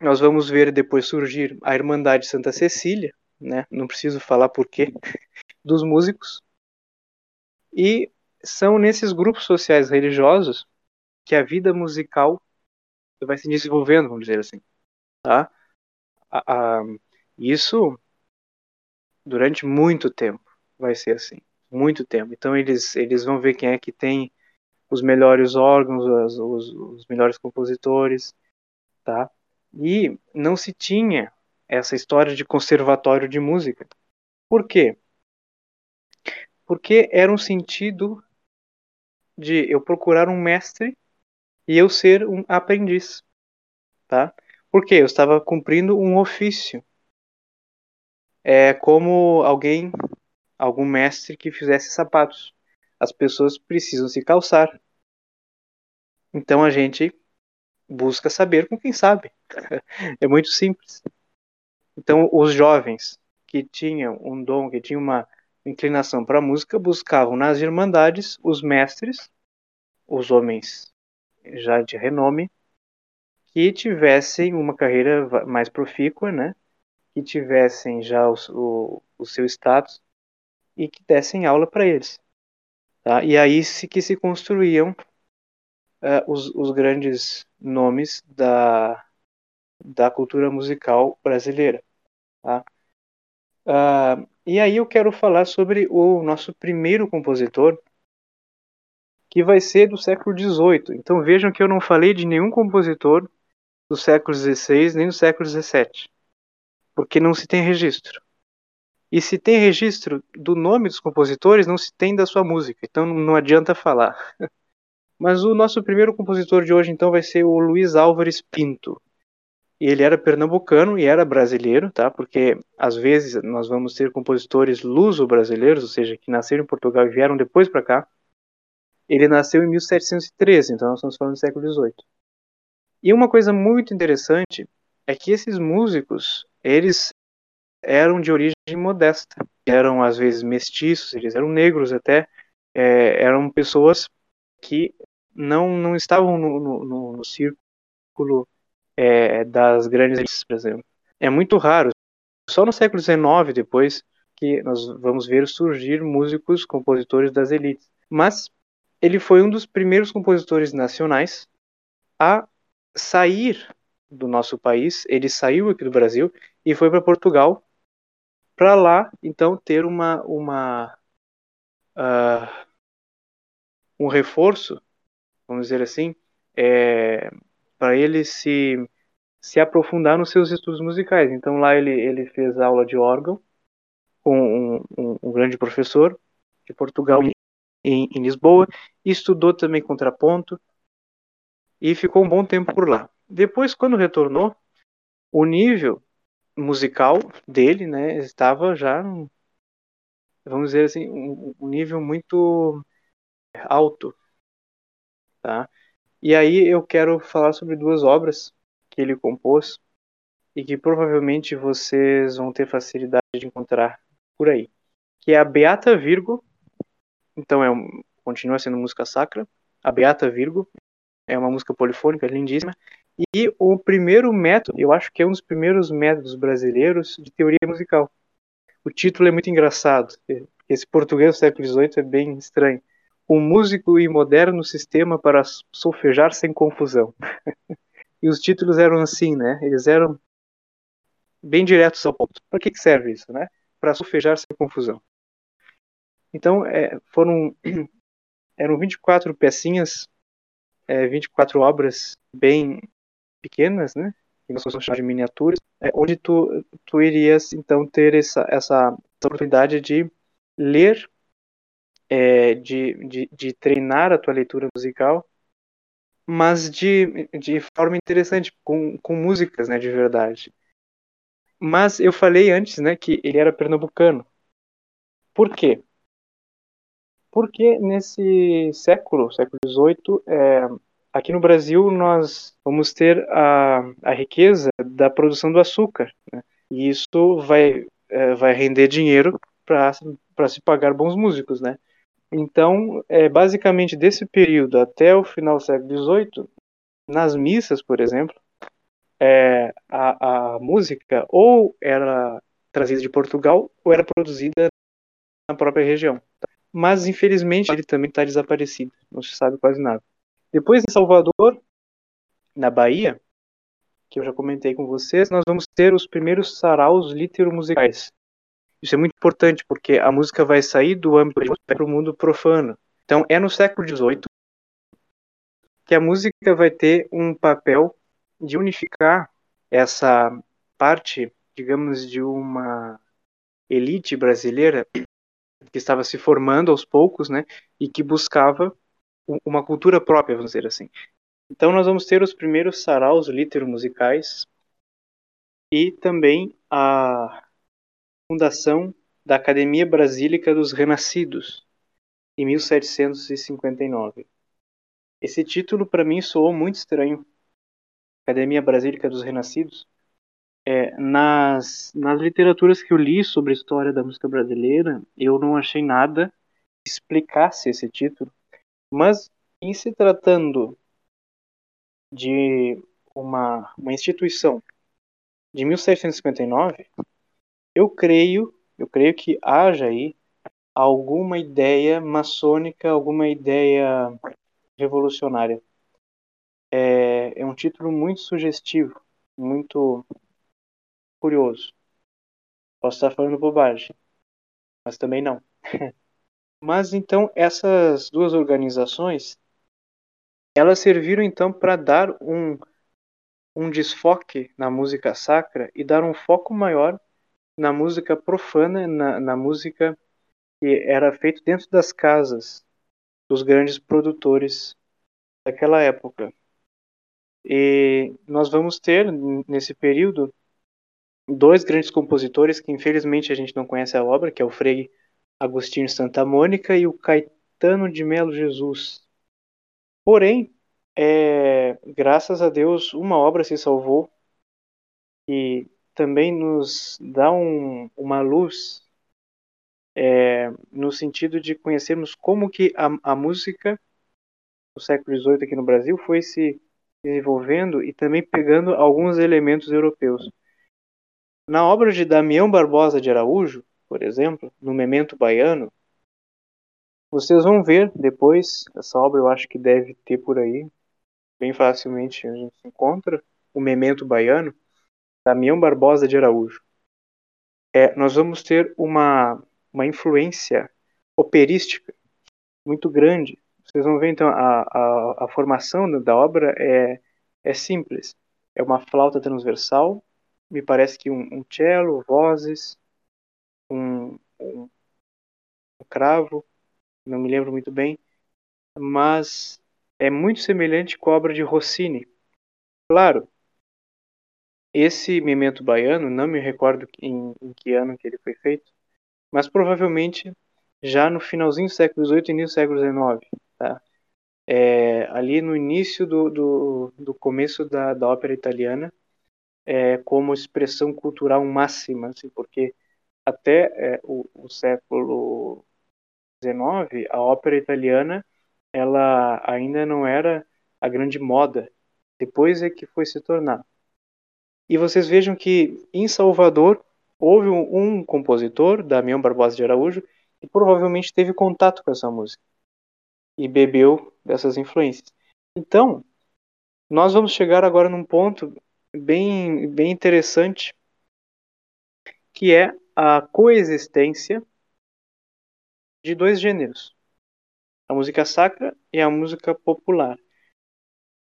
nós vamos ver depois surgir a Irmandade Santa Cecília, né? Não preciso falar porquê, dos músicos. E são nesses grupos sociais religiosos que a vida musical vai se desenvolvendo, vamos dizer assim, tá? A, a, isso durante muito tempo vai ser assim, muito tempo. Então eles eles vão ver quem é que tem os melhores órgãos, os, os, os melhores compositores, tá? E não se tinha essa história de conservatório de música. Por quê? Porque era um sentido de eu procurar um mestre e eu ser um aprendiz, tá? Porque eu estava cumprindo um ofício. É como alguém algum mestre que fizesse sapatos. As pessoas precisam se calçar. Então a gente busca saber com quem sabe. é muito simples. Então os jovens que tinham um dom, que tinham uma inclinação para a música, buscavam nas irmandades os mestres, os homens já de renome, que tivessem uma carreira mais profícua, né? que tivessem já o, o, o seu status e que dessem aula para eles. Tá? E aí se, que se construíam uh, os, os, grandes nomes da, da cultura musical brasileira. Tá? Uh, e aí eu quero falar sobre o nosso primeiro compositor, que vai ser do século XVIII. Então vejam que eu não falei de nenhum compositor do século XVI nem do século XVII, porque não se tem registro. E se tem registro do nome dos compositores, não se tem da sua música, então não adianta falar. Mas o nosso primeiro compositor de hoje então vai ser o Luiz Álvares Pinto. Ele era pernambucano e era brasileiro, tá? Porque às vezes nós vamos ter compositores luso-brasileiros, ou seja, que nasceram em Portugal e vieram depois para cá. Ele nasceu em 1713, então nós estamos falando do século XVIII. E uma coisa muito interessante é que esses músicos, eles eram de origem modesta, eram às vezes mestiços, eles eram negros até, é, eram pessoas que não, não estavam no, no, no círculo é, das grandes elites, por exemplo. É muito raro. Só no século XIX, depois, que nós vamos ver surgir músicos, compositores das elites. Mas ele foi um dos primeiros compositores nacionais a sair do nosso país. Ele saiu aqui do Brasil e foi para Portugal, para lá então ter uma uma uh, um reforço, vamos dizer assim, é, para ele se se aprofundar nos seus estudos musicais. Então lá ele ele fez aula de órgão com um, um, um grande professor de Portugal em, em Lisboa, estudou também contraponto e ficou um bom tempo por lá. Depois, quando retornou, o nível musical dele, né, estava já, vamos dizer assim, um, um nível muito alto, tá? E aí eu quero falar sobre duas obras que ele compôs e que provavelmente vocês vão ter facilidade de encontrar por aí, que é a Beata Virgo então é um, continua sendo música sacra. A Beata Virgo é uma música polifônica lindíssima. E o primeiro método, eu acho que é um dos primeiros métodos brasileiros de teoria musical. O título é muito engraçado. Esse português do século XVIII é bem estranho. O músico e moderno sistema para solfejar sem confusão. e os títulos eram assim, né? Eles eram bem diretos ao ponto. Para que serve isso, né? Para solfejar sem confusão. Então, é, foram eram 24 pecinhas, é, 24 obras bem pequenas, né? Que nós vamos chamar de miniaturas, é, onde tu, tu irias, então, ter essa, essa oportunidade de ler, é, de, de, de treinar a tua leitura musical, mas de, de forma interessante, com, com músicas, né, de verdade. Mas eu falei antes, né, que ele era pernambucano. Por quê? porque nesse século, século XVIII, é, aqui no Brasil nós vamos ter a, a riqueza da produção do açúcar, né? e isso vai, é, vai render dinheiro para se pagar bons músicos, né? Então, é, basicamente desse período até o final do século XVIII, nas missas, por exemplo, é, a, a música ou era trazida de Portugal ou era produzida na própria região mas infelizmente ele também está desaparecido, não se sabe quase nada. Depois em Salvador, na Bahia, que eu já comentei com vocês, nós vamos ter os primeiros saraus litero-musicais. Isso é muito importante porque a música vai sair do âmbito para o mundo profano. Então é no século XVIII que a música vai ter um papel de unificar essa parte, digamos, de uma elite brasileira que estava se formando aos poucos, né, e que buscava uma cultura própria, vamos dizer assim. Então nós vamos ter os primeiros saraus litero-musicais e também a fundação da Academia Brasílica dos Renascidos, em 1759. Esse título para mim soou muito estranho. Academia Brasílica dos Renascidos, é, nas, nas literaturas que eu li sobre a história da música brasileira, eu não achei nada que explicasse esse título. Mas, em se tratando de uma, uma instituição de 1759, eu creio, eu creio que haja aí alguma ideia maçônica, alguma ideia revolucionária. É, é um título muito sugestivo muito curioso. Posso estar falando bobagem, mas também não. mas então essas duas organizações elas serviram então para dar um um desfoque na música sacra e dar um foco maior na música profana, na, na música que era feita dentro das casas dos grandes produtores daquela época. E nós vamos ter nesse período dois grandes compositores que infelizmente a gente não conhece a obra, que é o Frei Agostinho Santa Mônica e o Caetano de Melo Jesus. Porém, é, graças a Deus, uma obra se salvou e também nos dá um, uma luz é, no sentido de conhecermos como que a, a música do século XVIII aqui no Brasil foi se desenvolvendo e também pegando alguns elementos europeus. Na obra de Damião Barbosa de Araújo, por exemplo, no Memento Baiano, vocês vão ver depois, essa obra eu acho que deve ter por aí, bem facilmente a gente encontra, o Memento Baiano, Damião Barbosa de Araújo. É, nós vamos ter uma, uma influência operística muito grande vocês vão ver então a, a, a formação da obra é, é simples. É uma flauta transversal, me parece que um, um cello, vozes, um, um, um cravo, não me lembro muito bem, mas é muito semelhante com a obra de Rossini. Claro, esse Memento Baiano, não me recordo em, em que ano que ele foi feito, mas provavelmente já no finalzinho do século XVIII e início do século XIX. Tá? É, ali no início do, do, do começo da, da ópera italiana, é, como expressão cultural máxima, assim, porque até é, o, o, século XIX, a ópera italiana ela ainda não era a grande moda, depois é que foi se tornar. E vocês vejam que em Salvador houve um, um compositor, Damião Barbosa de Araújo, que provavelmente teve contato com essa música e bebeu dessas influências. Então, nós vamos chegar agora num ponto bem, bem interessante, que é a coexistência de dois gêneros, a música sacra e a música popular.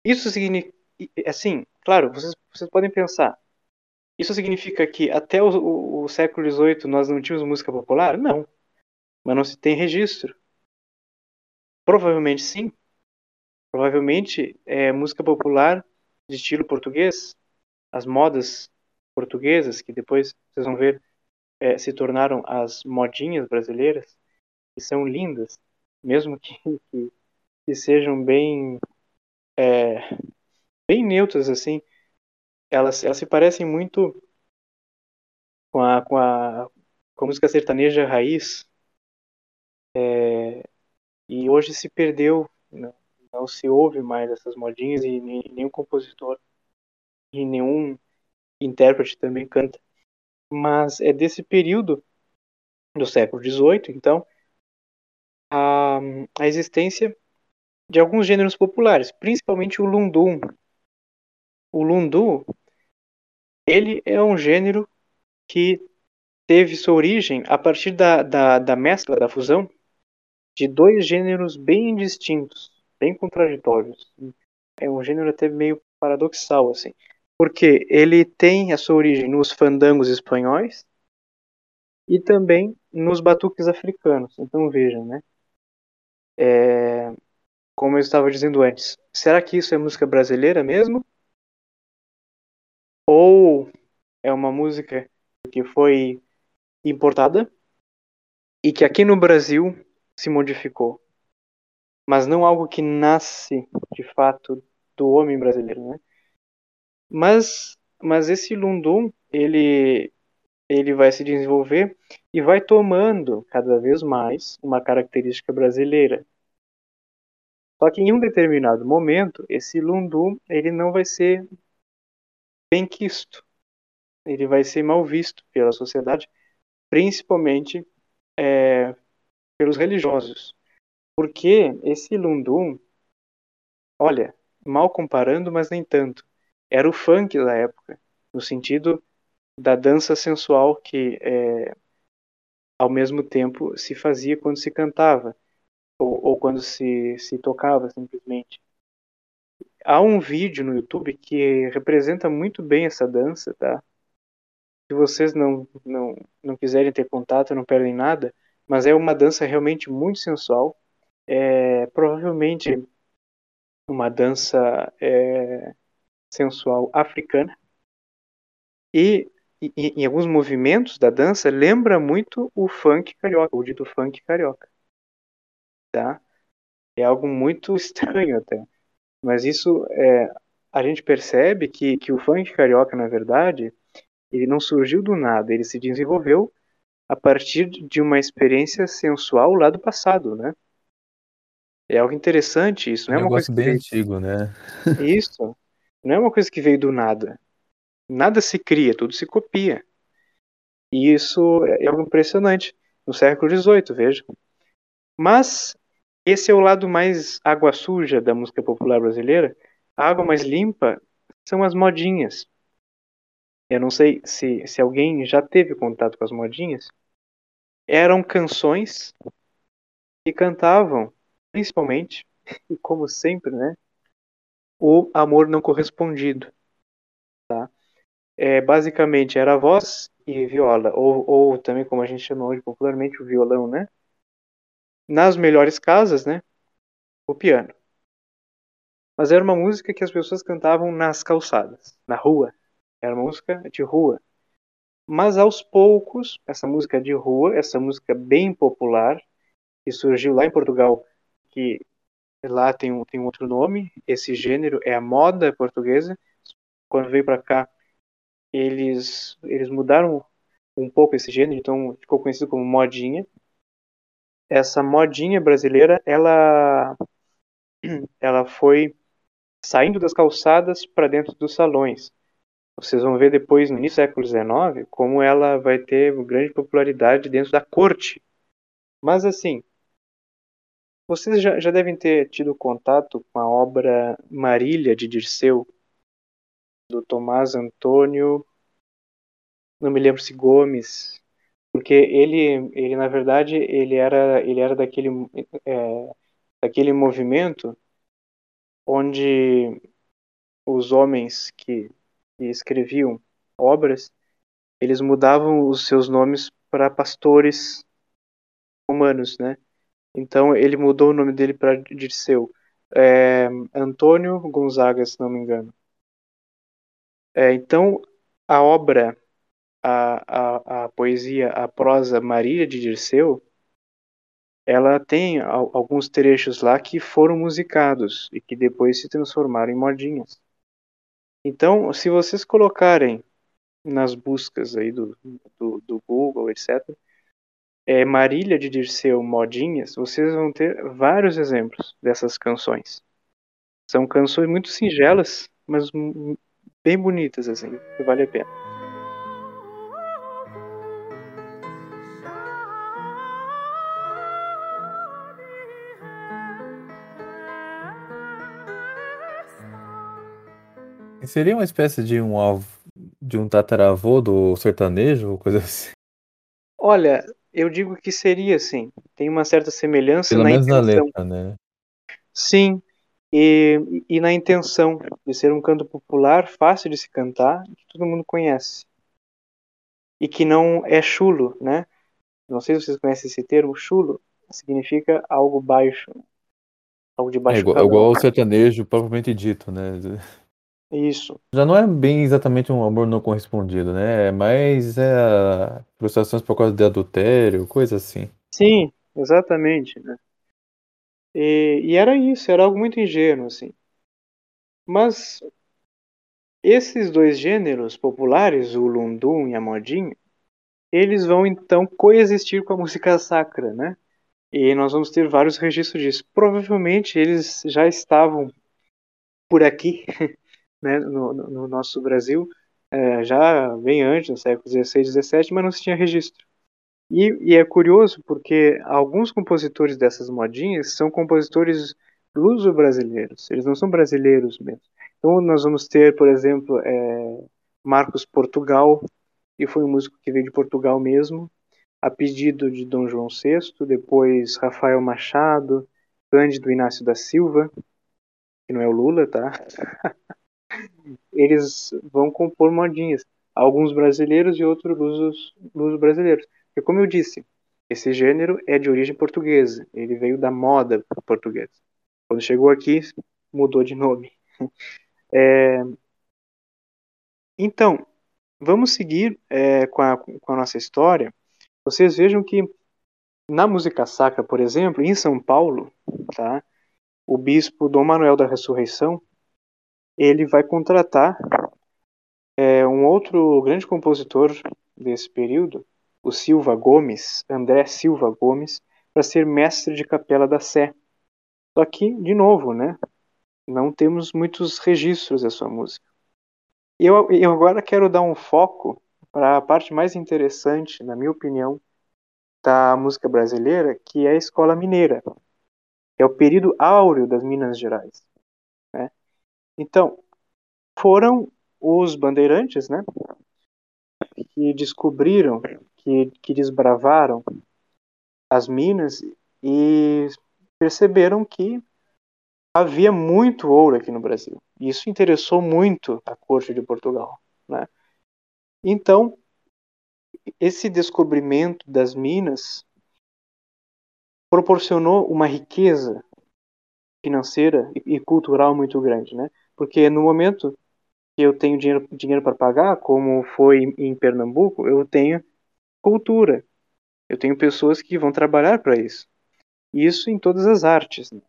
Isso significa, assim, claro, vocês, vocês podem pensar, isso significa que até o, o, o século XVIII nós não tínhamos música popular? Não, mas não se tem registro. Provavelmente sim. Provavelmente é música popular de estilo português, as modas portuguesas, que depois vocês vão ver é, se tornaram as modinhas brasileiras, que são lindas, mesmo que, que, que sejam bem, é, bem neutras assim. Elas, elas se parecem muito com a, com a, com a música sertaneja raiz, é, e hoje se perdeu, não, não se ouve mais essas modinhas e nem, nenhum compositor e nenhum intérprete também canta. Mas é desse período do século XVIII, então, a, a existência de alguns gêneros populares, principalmente o lundum. O lundu, ele é um gênero que teve sua origem a partir da, da, da mescla, da fusão de dois gêneros bem distintos, bem contraditórios. É um gênero até meio paradoxal, assim. Porque ele tem a sua origem nos fandangos espanhóis e também nos batuques africanos. Então vejam, né? É... Como eu estava dizendo antes, será que isso é música brasileira mesmo? Ou é uma música que foi importada e que aqui no Brasil se modificou, mas não algo que nasce de fato do homem brasileiro, né? Mas, mas esse Lundum ele ele vai se desenvolver e vai tomando cada vez mais uma característica brasileira. Só que em um determinado momento, esse Lundum ele não vai ser bem quisto. Ele vai ser mal visto pela sociedade, principalmente é, pelos religiosos. Porque esse Lundum, olha, mal comparando, mas nem tanto. era o funk da época, no sentido da dança sensual que é, ao mesmo tempo se fazia quando se cantava ou, ou quando se, se tocava simplesmente. Há um vídeo no YouTube que representa muito bem essa dança, tá? Se vocês não, não, não quiserem ter contato, não perdem nada, mas é uma dança realmente muito sensual. É provavelmente uma dança é, sensual africana. E, e, em alguns movimentos da dança lembra muito o funk carioca, o dito funk carioca tá? É algo muito estranho até. Mas isso é, a gente percebe que, que o funk carioca, na verdade, ele não surgiu do nada, ele se desenvolveu a partir de uma experiência sensual lá do passado, né? É algo interessante isso, não é, um uma coisa bem veio... antigo, né? isso. Não é uma coisa que veio do nada. Nada se cria, tudo se copia. E isso é algo impressionante no século XVIII, veja. Mas esse é o lado mais água suja da música popular brasileira. A água mais limpa são as modinhas. Eu não sei se, se alguém já teve contato com as modinhas. Eram canções que cantavam, principalmente, e como sempre, né? O amor não correspondido. Tá? É, basicamente era voz e viola, ou, ou também como a gente chama hoje popularmente o violão, né? Nas melhores casas, né, o piano. Mas era uma música que as pessoas cantavam nas calçadas, na rua. Era uma música de rua. Mas aos poucos, essa música de rua, essa música bem popular, que surgiu lá em Portugal, que lá tem um, tem um outro nome, esse gênero é a moda portuguesa. Quando veio para cá, eles, eles mudaram um pouco esse gênero, então ficou conhecido como modinha essa modinha brasileira, ela, ela foi saindo das calçadas para dentro dos salões. Vocês vão ver depois, no início do século XIX, como ela vai ter grande popularidade dentro da corte. Mas assim, vocês já, já devem ter tido contato com a obra Marília de Dirceu, do Tomás Antônio, não me lembro se Gomes, porque ele, ele na verdade, ele era, ele era daquele, é, daquele movimento onde os homens que, que escreviam obras, eles mudavam os seus nomes para pastores romanos, né? Então ele mudou o nome dele para Dirceu, é, Antônio Gonzaga, se não me engano. É, então a obra a, a, a poesia, a prosa Maria de Dirceu, ela tem alguns trechos lá que foram musicados e que depois se transformaram em modinhas. Então, se vocês colocarem nas buscas aí do, do, do Google, etc., é, Marília de Dirceu Modinhas, vocês vão ter vários exemplos dessas canções. São canções muito singelas, mas bem bonitas, assim, vale a pena. Seria uma espécie de um de um tataravô do sertanejo, ou coisa assim? Olha, eu digo que seria sim. Tem uma certa semelhança Pelo na menos intenção. na letra, né? Sim, e, e na intenção de ser um canto popular, fácil de se cantar, que todo mundo conhece. E que não é chulo, né? Não sei se vocês conhecem esse termo, chulo significa algo baixo. Algo de baixo é igual, igual ao sertanejo propriamente dito, né? Isso. Já não é bem exatamente um amor não correspondido, né? É mais é, frustrações por causa de adultério, coisa assim. Sim, exatamente. Né? E, e era isso, era algo muito ingênuo, assim. Mas esses dois gêneros populares, o lundum e a modinha, eles vão então coexistir com a música sacra, né? E nós vamos ter vários registros disso. Provavelmente eles já estavam por aqui né, no, no nosso Brasil é, já bem antes, no século XVI, XVII, mas não se tinha registro. E, e, é curioso porque alguns compositores dessas modinhas são compositores luso-brasileiros, eles não são brasileiros mesmo. Então nós vamos ter, por exemplo, é, Marcos Portugal, que foi um músico que veio de Portugal mesmo, a pedido de Dom João VI, depois Rafael Machado, Cândido Inácio da Silva, que não é o Lula, tá? Eles vão compor modinhas, alguns brasileiros e outros lusos, lusos brasileiros. Porque como eu disse, esse gênero é de origem portuguesa, ele veio da moda portuguesa. Quando chegou aqui, mudou de nome. É... Então, vamos seguir é, com, a, com a nossa história. Vocês vejam que na música sacra, por exemplo, em São Paulo, tá? o bispo Dom Manuel da Ressurreição, ele vai contratar é, um outro grande compositor desse período, o Silva Gomes, André Silva Gomes, para ser mestre de capela da Sé. Só que, de novo, né, não temos muitos registros da sua música. Eu, eu agora quero dar um foco para a parte mais interessante, na minha opinião, da música brasileira, que é a escola mineira. É o período áureo das Minas Gerais. Né? Então, foram os bandeirantes, né, que descobriram, que, que desbravaram as minas e perceberam que havia muito ouro aqui no Brasil. Isso interessou muito a corte de Portugal, né? Então, esse descobrimento das minas proporcionou uma riqueza financeira e cultural muito grande, né? Porque no momento que eu tenho dinheiro, dinheiro para pagar, como foi em Pernambuco, eu tenho cultura. Eu tenho pessoas que vão trabalhar para isso. Isso em todas as artes. Né?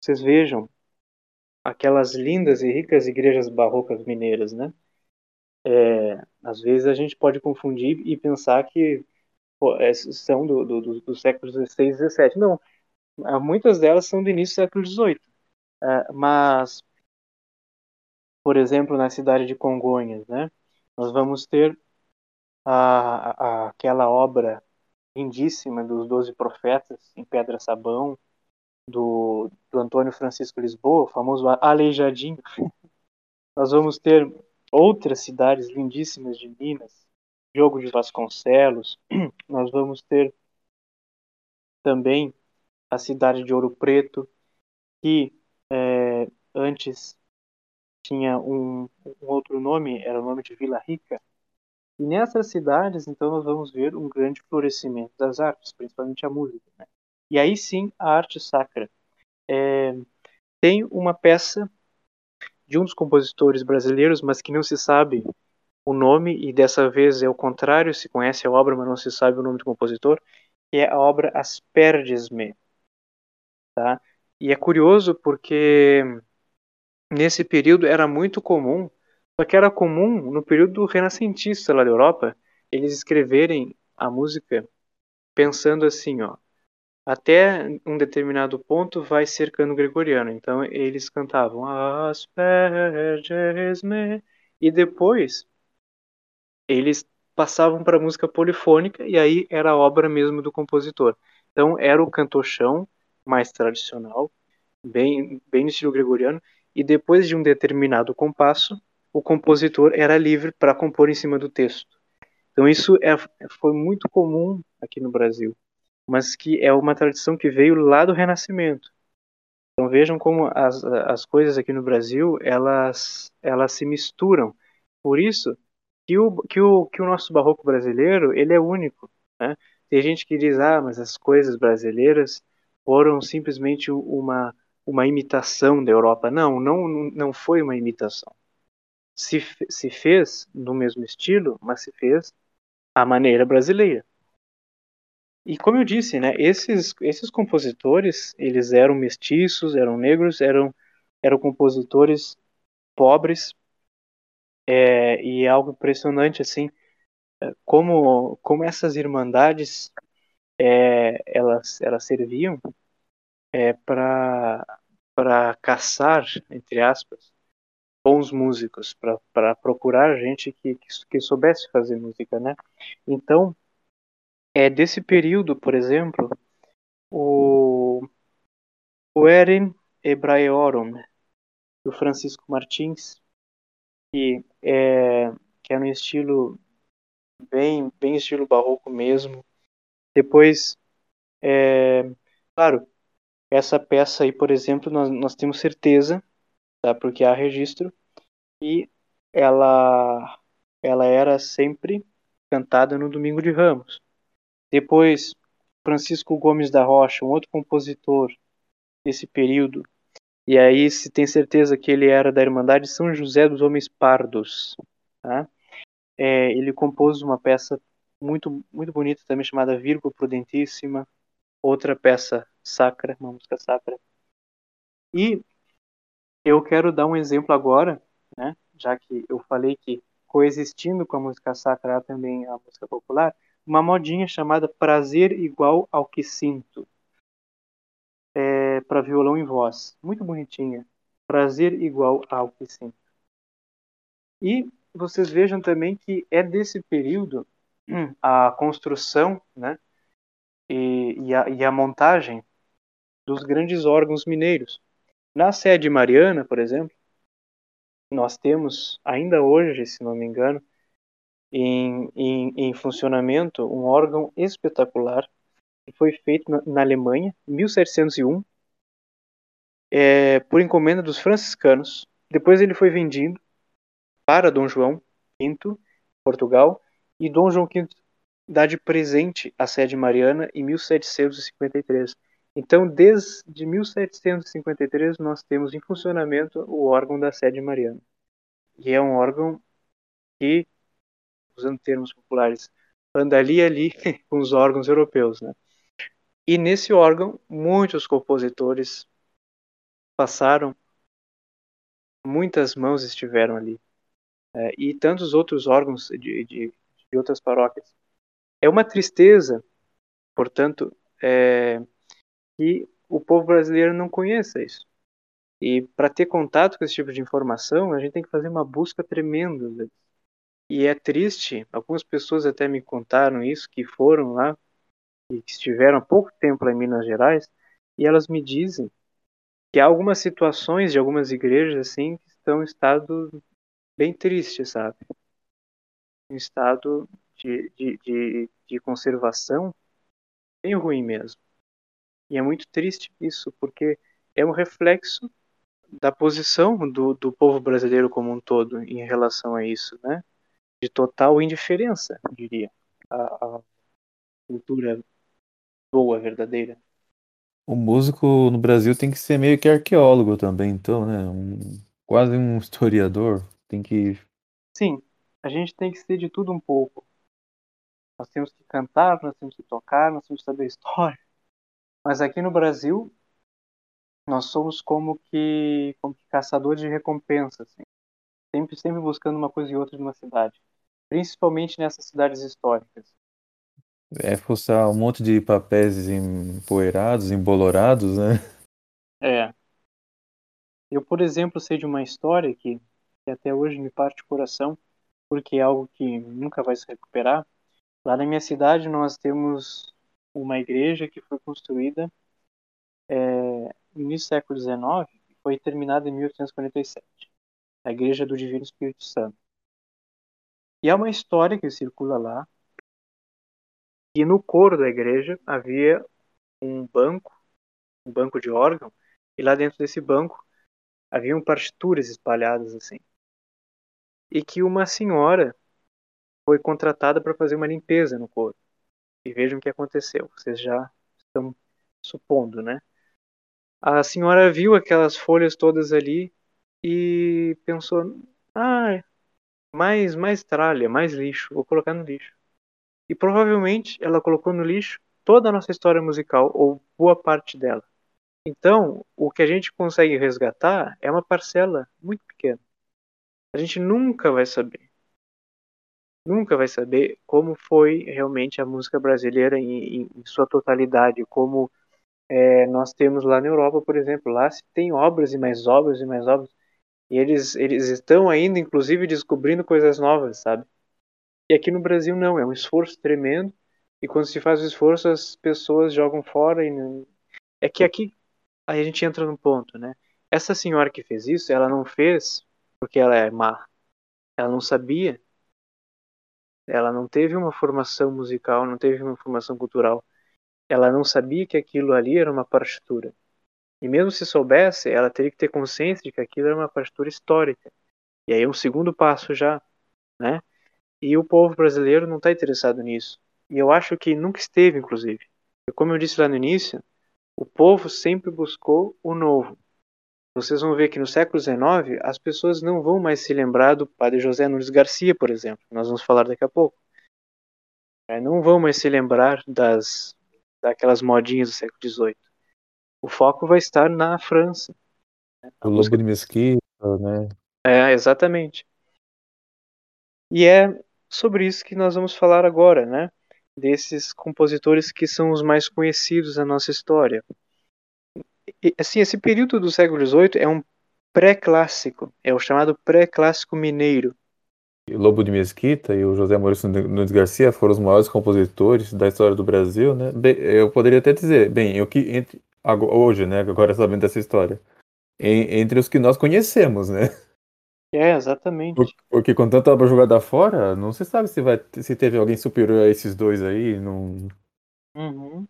Vocês vejam aquelas lindas e ricas igrejas barrocas mineiras, né? É, às vezes a gente pode confundir e pensar que pô, é, são do, do, do, século XVI e XVII. Não, muitas delas são do início do século XVIII. É, mas, por exemplo, na cidade de Congonhas, né? Nós vamos ter a, a, aquela obra lindíssima dos Doze Profetas em pedra sabão, do, do Antônio Francisco Lisboa, o famoso Aleijadinho. Nós vamos ter outras cidades lindíssimas de Minas, Diogo de Vasconcelos. Nós vamos ter também a cidade de Ouro Preto, que é, antes tinha um, um, outro nome, era o nome de Vila Rica. E nessas cidades, então, nós vamos ver um grande florescimento das artes, principalmente a música. Né? E aí sim, a arte sacra. É, tem uma peça de um dos compositores brasileiros, mas que não se sabe o nome, e dessa vez é o contrário, se conhece a obra, mas não se sabe o nome do compositor, que é a obra Asperges-me. Tá? E é curioso porque nesse período era muito comum, só que era comum no período renascentista lá da Europa, eles escreverem a música pensando assim, ó, até um determinado ponto vai ser cano gregoriano. Então eles cantavam Asperges-me e depois eles passavam para música polifônica e aí era a obra mesmo do compositor. Então era o cantochão mais tradicional, bem bem no estilo gregoriano e depois de um determinado compasso, o compositor era livre para compor em cima do texto. Então isso é, foi muito comum aqui no Brasil mas que é uma tradição que veio lá do Renascimento. Então vejam como as, as coisas aqui no Brasil elas elas se misturam. Por isso que o que o que o nosso barroco brasileiro ele é único. Né? Tem gente que diz ah mas as coisas brasileiras foram simplesmente uma uma imitação da Europa. Não, não não foi uma imitação. Se, se fez no mesmo estilo, mas se fez à maneira brasileira. E como eu disse, né, esses, esses compositores, eles eram mestiços, eram negros, eram, eram compositores pobres, é, e é algo impressionante, assim, é, como, como essas irmandades, é, elas, elas serviam é, para caçar, entre aspas, bons músicos, para procurar gente que, que, soubesse fazer música, né? Então, é desse período, por exemplo, o, o Erin Hebraeorum, do Francisco Martins, que é, que é no estilo bem, bem estilo barroco mesmo. Depois, é, claro, essa peça aí, por exemplo, nós, nós temos certeza, tá? Porque há registro e ela ela era sempre cantada no Domingo de Ramos. Depois, Francisco Gomes da Rocha, um outro compositor desse período, e aí se tem certeza que ele era da Irmandade São José dos Homens Pardos. Tá? É, ele compôs uma peça muito muito bonita também chamada Vírgula Prudentíssima, outra peça sacra, uma música sacra. E eu quero dar um exemplo agora, né, já que eu falei que coexistindo com a música sacra também a música popular, uma modinha chamada Prazer Igual ao que Sinto é, para violão e voz. Muito bonitinha. Prazer igual ao que sinto. E vocês vejam também que é desse período a construção né, e, e, a, e a montagem dos grandes órgãos mineiros. Na sede mariana, por exemplo, nós temos ainda hoje, se não me engano, em, em, em funcionamento um órgão espetacular foi feito na, na Alemanha, em 1701, é, por encomenda dos franciscanos. Depois ele foi vendido para Dom João V, Portugal, e Dom João V dá de presente a sede mariana em 1753. Então, desde 1753, nós temos em funcionamento o órgão da sede mariana. E é um órgão que, usando termos populares, anda ali ali com os órgãos europeus, né? E nesse órgão, muitos compositores passaram, muitas mãos estiveram ali. É, e tantos outros órgãos de, de, de, outras paróquias. É uma tristeza, portanto, é, que o povo brasileiro não conheça isso. E para ter contato com esse tipo de informação, a gente tem que fazer uma busca tremenda. E é triste, algumas pessoas até me contaram isso, que foram lá que estiveram há pouco tempo lá em Minas Gerais, e elas me dizem que há algumas situações de algumas igrejas assim que estão em estado bem triste, sabe? Em estado de, de, de, de conservação bem ruim mesmo. E é muito triste isso, porque é um reflexo da posição do, do povo brasileiro como um todo em relação a isso, né? De total indiferença, diria, a, a cultura boa, verdadeira. O músico no Brasil tem que ser meio que arqueólogo também, então, né? Um, quase um historiador. Tem que. Sim, a gente tem que ser de tudo um pouco. Nós temos que cantar, nós temos que tocar, nós temos que saber história. Mas aqui no Brasil, nós somos como que, como que caçadores de recompensas. Assim. Sempre, sempre buscando uma coisa e outra de uma cidade. Principalmente nessas cidades históricas é fuçar um monte de papéis empoeirados, embolorados, né? É. Eu, por exemplo, sei de uma história que, que até hoje me parte o coração, porque é algo que nunca vai se recuperar. Lá na minha cidade nós temos uma igreja que foi construída é, no século XIX e foi terminada em 1847. A Igreja do Divino Espírito Santo. E há uma história que circula lá e no coro da igreja havia um banco, um banco de órgão, e lá dentro desse banco haviam partituras espalhadas assim. E que uma senhora foi contratada para fazer uma limpeza no coro. E vejam o que aconteceu. Vocês já estão supondo, né? A senhora viu aquelas folhas todas ali e pensou: ah, mais, mais tralha, mais lixo, vou colocar no lixo. E provavelmente ela colocou no lixo toda a nossa história musical, ou boa parte dela. Então, o que a gente consegue resgatar é uma parcela muito pequena. A gente nunca vai saber. Nunca vai saber como foi realmente a música brasileira em, em sua totalidade, como é, nós temos lá na Europa, por exemplo. Lá se tem obras e mais obras e mais obras. E eles, eles estão ainda, inclusive, descobrindo coisas novas, sabe? E aqui no Brasil não, é um esforço tremendo. E quando se faz o esforço, as pessoas jogam fora. E. É que aqui a gente entra num ponto, né? essa senhora que fez isso, ela não fez porque ela é má. Ela não sabia. Ela não teve uma formação musical, não teve uma formação cultural. Ela não sabia que aquilo ali era uma partitura. E mesmo se soubesse, ela teria que ter consciência de que aquilo era uma partitura histórica. E aí é um segundo passo já, né? E o povo brasileiro não está interessado nisso. E eu acho que nunca esteve, inclusive. E como eu disse lá no início, o povo sempre buscou o novo. Vocês vão ver que no século XIX as pessoas não vão mais se lembrar do padre José Nunes Garcia, por exemplo. Nós vamos falar daqui a pouco. É, não vão mais se lembrar das daquelas modinhas do século XVIII. O foco vai estar na França. O Lobo de Mesquita, né? É, exatamente. E é sobre isso que nós vamos falar agora, né? Desses compositores que são os mais conhecidos da nossa história. E, assim, esse período do século XVIII é um pré-clássico, é o chamado pré-clássico mineiro. O Lobo de Mesquita e o José Maurício Nunes Garcia foram os maiores compositores da história do Brasil, né? Bem, eu poderia até dizer, bem, eu que entre, hoje, né, agora sabendo dessa história, em, entre os que nós conhecemos, né? É, exatamente. Porque, porque com tanta jogada fora, não se sabe se, vai, se teve alguém superior a esses dois aí. Não... Uhum.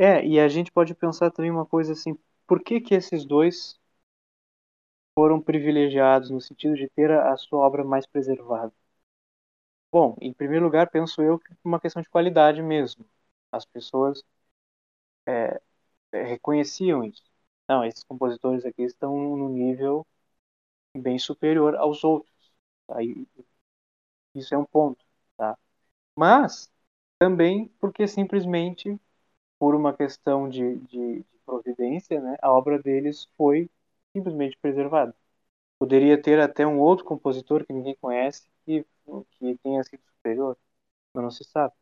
É, e a gente pode pensar também uma coisa assim, por que que esses dois foram privilegiados no sentido de ter a, a sua obra mais preservada? Bom, em primeiro lugar, penso eu que uma questão de qualidade mesmo. As pessoas é, é, reconheciam isso. Não, esses compositores aqui estão no nível bem superior aos outros. Tá? isso é um ponto. Tá? Mas também porque simplesmente por uma questão de, de, de providência, né, a obra deles foi simplesmente preservada. Poderia ter até um outro compositor que ninguém conhece que, que tenha sido superior, mas não se sabe.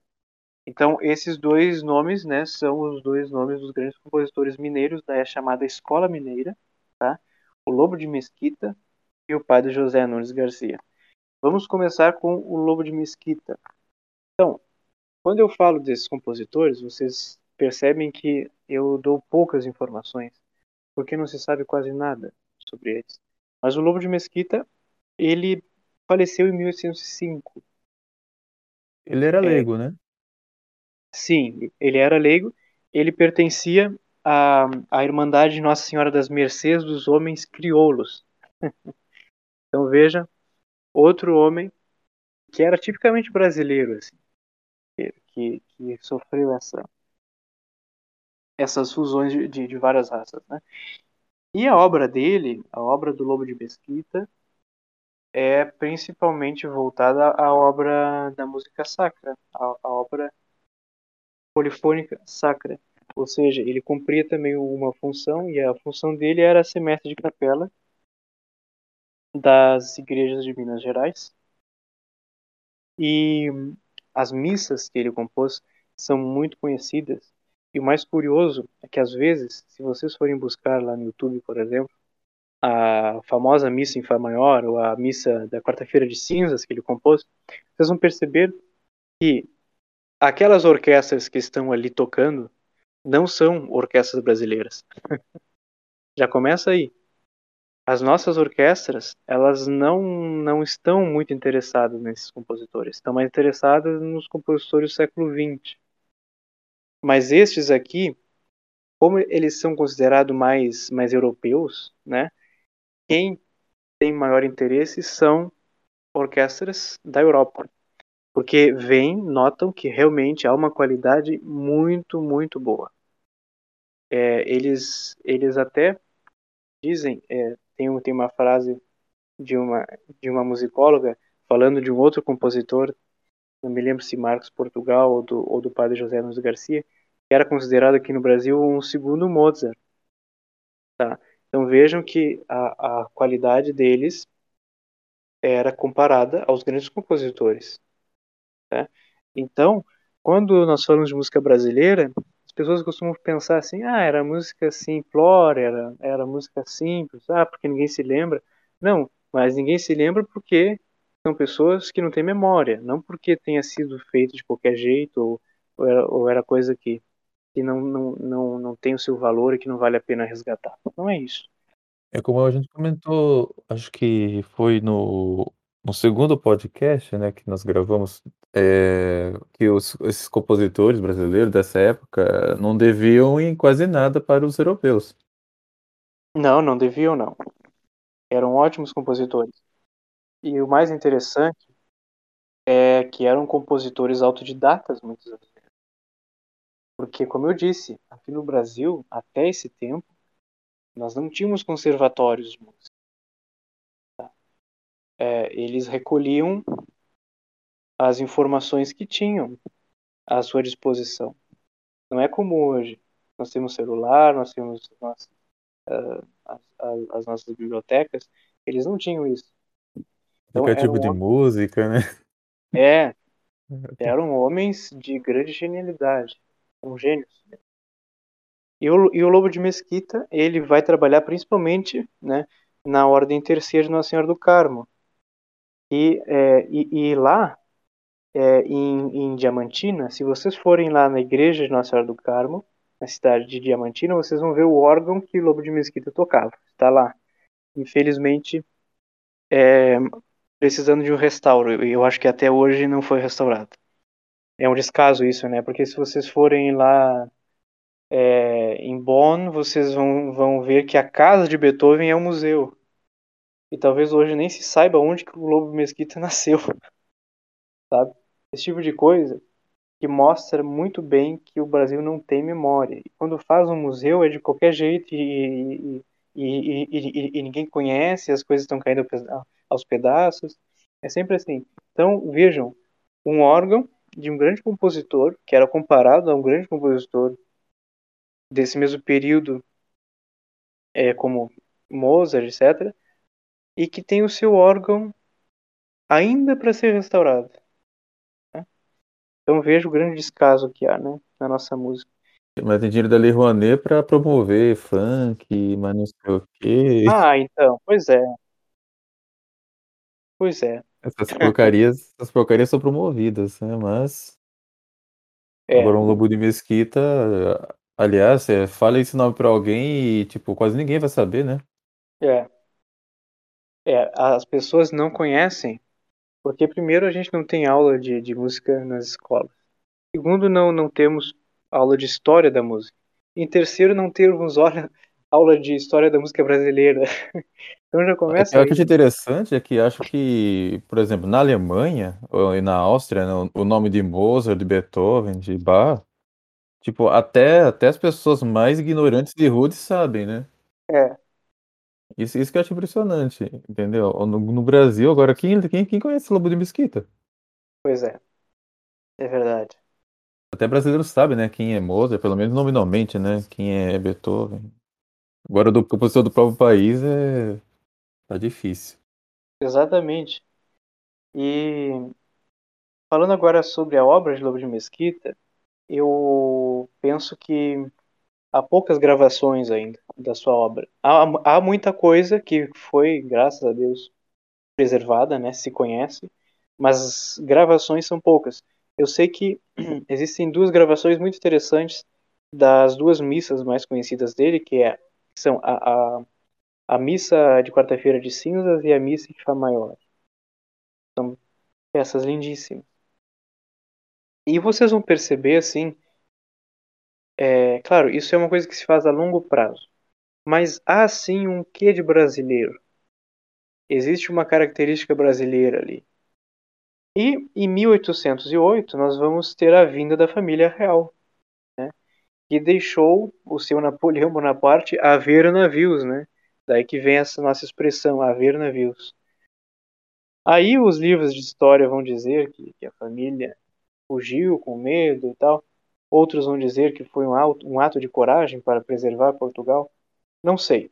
Então, esses dois nomes, né, são os dois nomes dos grandes compositores mineiros da chamada Escola Mineira, tá? O Lobo de Mesquita e o padre José Nunes Garcia. Vamos começar com o Lobo de Mesquita. Então, quando eu falo desses compositores, vocês percebem que eu dou poucas informações, porque não se sabe quase nada sobre eles. Mas o Lobo de Mesquita, ele faleceu em 1805. Ele era é. leigo, é, né? Sim, ele era leigo. Ele pertencia à, à Irmandade Nossa Senhora das Mercês dos Homens Crioulos. Então veja, outro homem que era tipicamente brasileiro, assim, que, que sofreu essa, essas fusões de, de, de, várias raças. Né? E a obra dele, a obra do Lobo de Mesquita, é principalmente voltada à obra da música sacra, a, a obra polifônica sacra. Ou seja, ele cumpria também uma função, e a função dele era ser mestre de capela das igrejas de Minas Gerais. E as missas que ele compôs são muito conhecidas. E o mais curioso é que às vezes, se vocês forem buscar lá no YouTube, por exemplo, a famosa missa em Fá maior ou a missa da quarta-feira de cinzas que ele compôs, vocês vão perceber que aquelas orquestras que estão ali tocando não são orquestras brasileiras. Já começa aí as nossas orquestras, elas não, não estão muito interessadas nesses compositores, estão mais interessadas nos compositores do século XX. Mas estes aqui, como eles são considerados mais, mais europeus, né, quem tem maior interesse são orquestras da Europa. Porque vêm, notam que realmente há uma qualidade muito, muito boa. É, eles, eles até dizem, é, tem, tem uma frase de uma, de uma musicóloga falando de um outro compositor, não me lembro se Marcos Portugal ou do, ou do padre José Nunes Garcia, que era considerado aqui no Brasil um segundo Mozart. Tá? Então vejam que a, a qualidade deles era comparada aos grandes compositores. Tá? Então, quando nós falamos de música brasileira, pessoas costumam pensar assim, ah, era música simplória, era, era música simples, ah, porque ninguém se lembra. Não, mas ninguém se lembra porque são pessoas que não têm memória, não porque tenha sido feito de qualquer jeito ou, ou, era, ou era, coisa que, que não, não, não, não tem o seu valor e que não vale a pena resgatar. Não é isso. É como a gente comentou, acho que foi no no segundo podcast, né, que nós gravamos, eh, que os esses compositores brasileiros dessa época não deviam em quase nada para os europeus. Não, não deviam não. Eram ótimos compositores. E o mais interessante é que eram compositores autodidatas muitas vezes. Porque, como eu disse, aqui no Brasil, até esse tempo, nós não tínhamos conservatórios de música. É, eles recolhiam as informações que tinham à sua disposição. Não é como hoje. Nós temos celular, nós temos uh, as, as, nossas bibliotecas. Eles não tinham isso. Então, Aplicativo de música, né? É, eram homens de grande genialidade, eram gênios. E o, e o Lobo de Mesquita, ele vai trabalhar principalmente né, na Ordem Terceira de Nossa Senhora do Carmo. E, é, e, e lá, é, em, em, Diamantina, se vocês forem lá na igreja de Nossa Senhora do Carmo, na cidade de Diamantina, vocês vão ver o órgão que o Lobo de Mesquita tocava. Está lá. Infelizmente, é, precisando de um restauro. E eu acho que até hoje não foi restaurado. É um descaso isso, né? Porque se vocês forem lá é, em Bonn, vocês vão, vão ver que a casa de Beethoven é um museu. E talvez hoje nem se saiba onde que o Lobo Mesquita nasceu. Sabe? Esse tipo de coisa que mostra muito bem que o Brasil não tem memória. E quando faz um museu é de qualquer jeito e, e, e, e ninguém conhece, as coisas estão caindo aos pedaços. É sempre assim. Então, vejam, um órgão de um grande compositor, que era comparado a um grande compositor desse mesmo período, é, como Mozart, etc., e que tem o seu órgão ainda para ser restaurado. Né? Então veja o grande descaso que há né, na nossa música. Mas tem dinheiro da Lei Rouanet para promover funk, mas não sei o quê. Ah, então, pois é. Pois é. Essas porcarias, essas porcarias são promovidas, né? Mas. É. Agora um lobo de mesquita Aliás, você fala esse nome pra alguém e, tipo, quase ninguém vai saber, né? É. É, as pessoas não conhecem, porque primeiro a gente não tem aula de, de música nas escolas. Segundo, não, não temos aula de história da música. Em terceiro, não temos olha, aula de história da música brasileira. então já começa. O que é interessante é que acho que, por exemplo, na Alemanha ou na Áustria, né, o nome de Mozart, de Beethoven, de Bach Tipo, até até as pessoas mais ignorantes e rudes sabem, né. É. Isso isso que eu acho impressionante, entendeu. No no Brasil agora quem quem quem conhece Lobo de Mesquita? Pois é. É verdade. Até brasileiro sabe, né, quem é Mozart, pelo menos nominalmente, né, quem é Beethoven. Agora do compositor do próprio país é tá difícil. Exatamente. E falando agora sobre a obra de Lobo de Mesquita eu penso que há poucas gravações ainda da sua obra. Há, há muita coisa que foi, graças a Deus, preservada, né, se conhece, mas gravações são poucas. Eu sei que existem duas gravações muito interessantes das duas missas mais conhecidas dele, que é, são a, a, a missa de quarta-feira de cinzas e a missa de Fá maior. São peças lindíssimas. E vocês vão perceber, assim, é, claro, isso é uma coisa que se faz a longo prazo, mas há sim um quê de brasileiro. Existe uma característica brasileira ali. E em 1808 nós vamos ter a vinda da família real, que deixou o seu Napoleão Bonaparte haver navios, né? Daí que vem essa nossa expressão, haver navios. Aí os livros de história vão dizer que, que a família fugiu com medo e tal. Outros vão dizer que foi um ato, um ato de coragem para preservar Portugal. Não sei.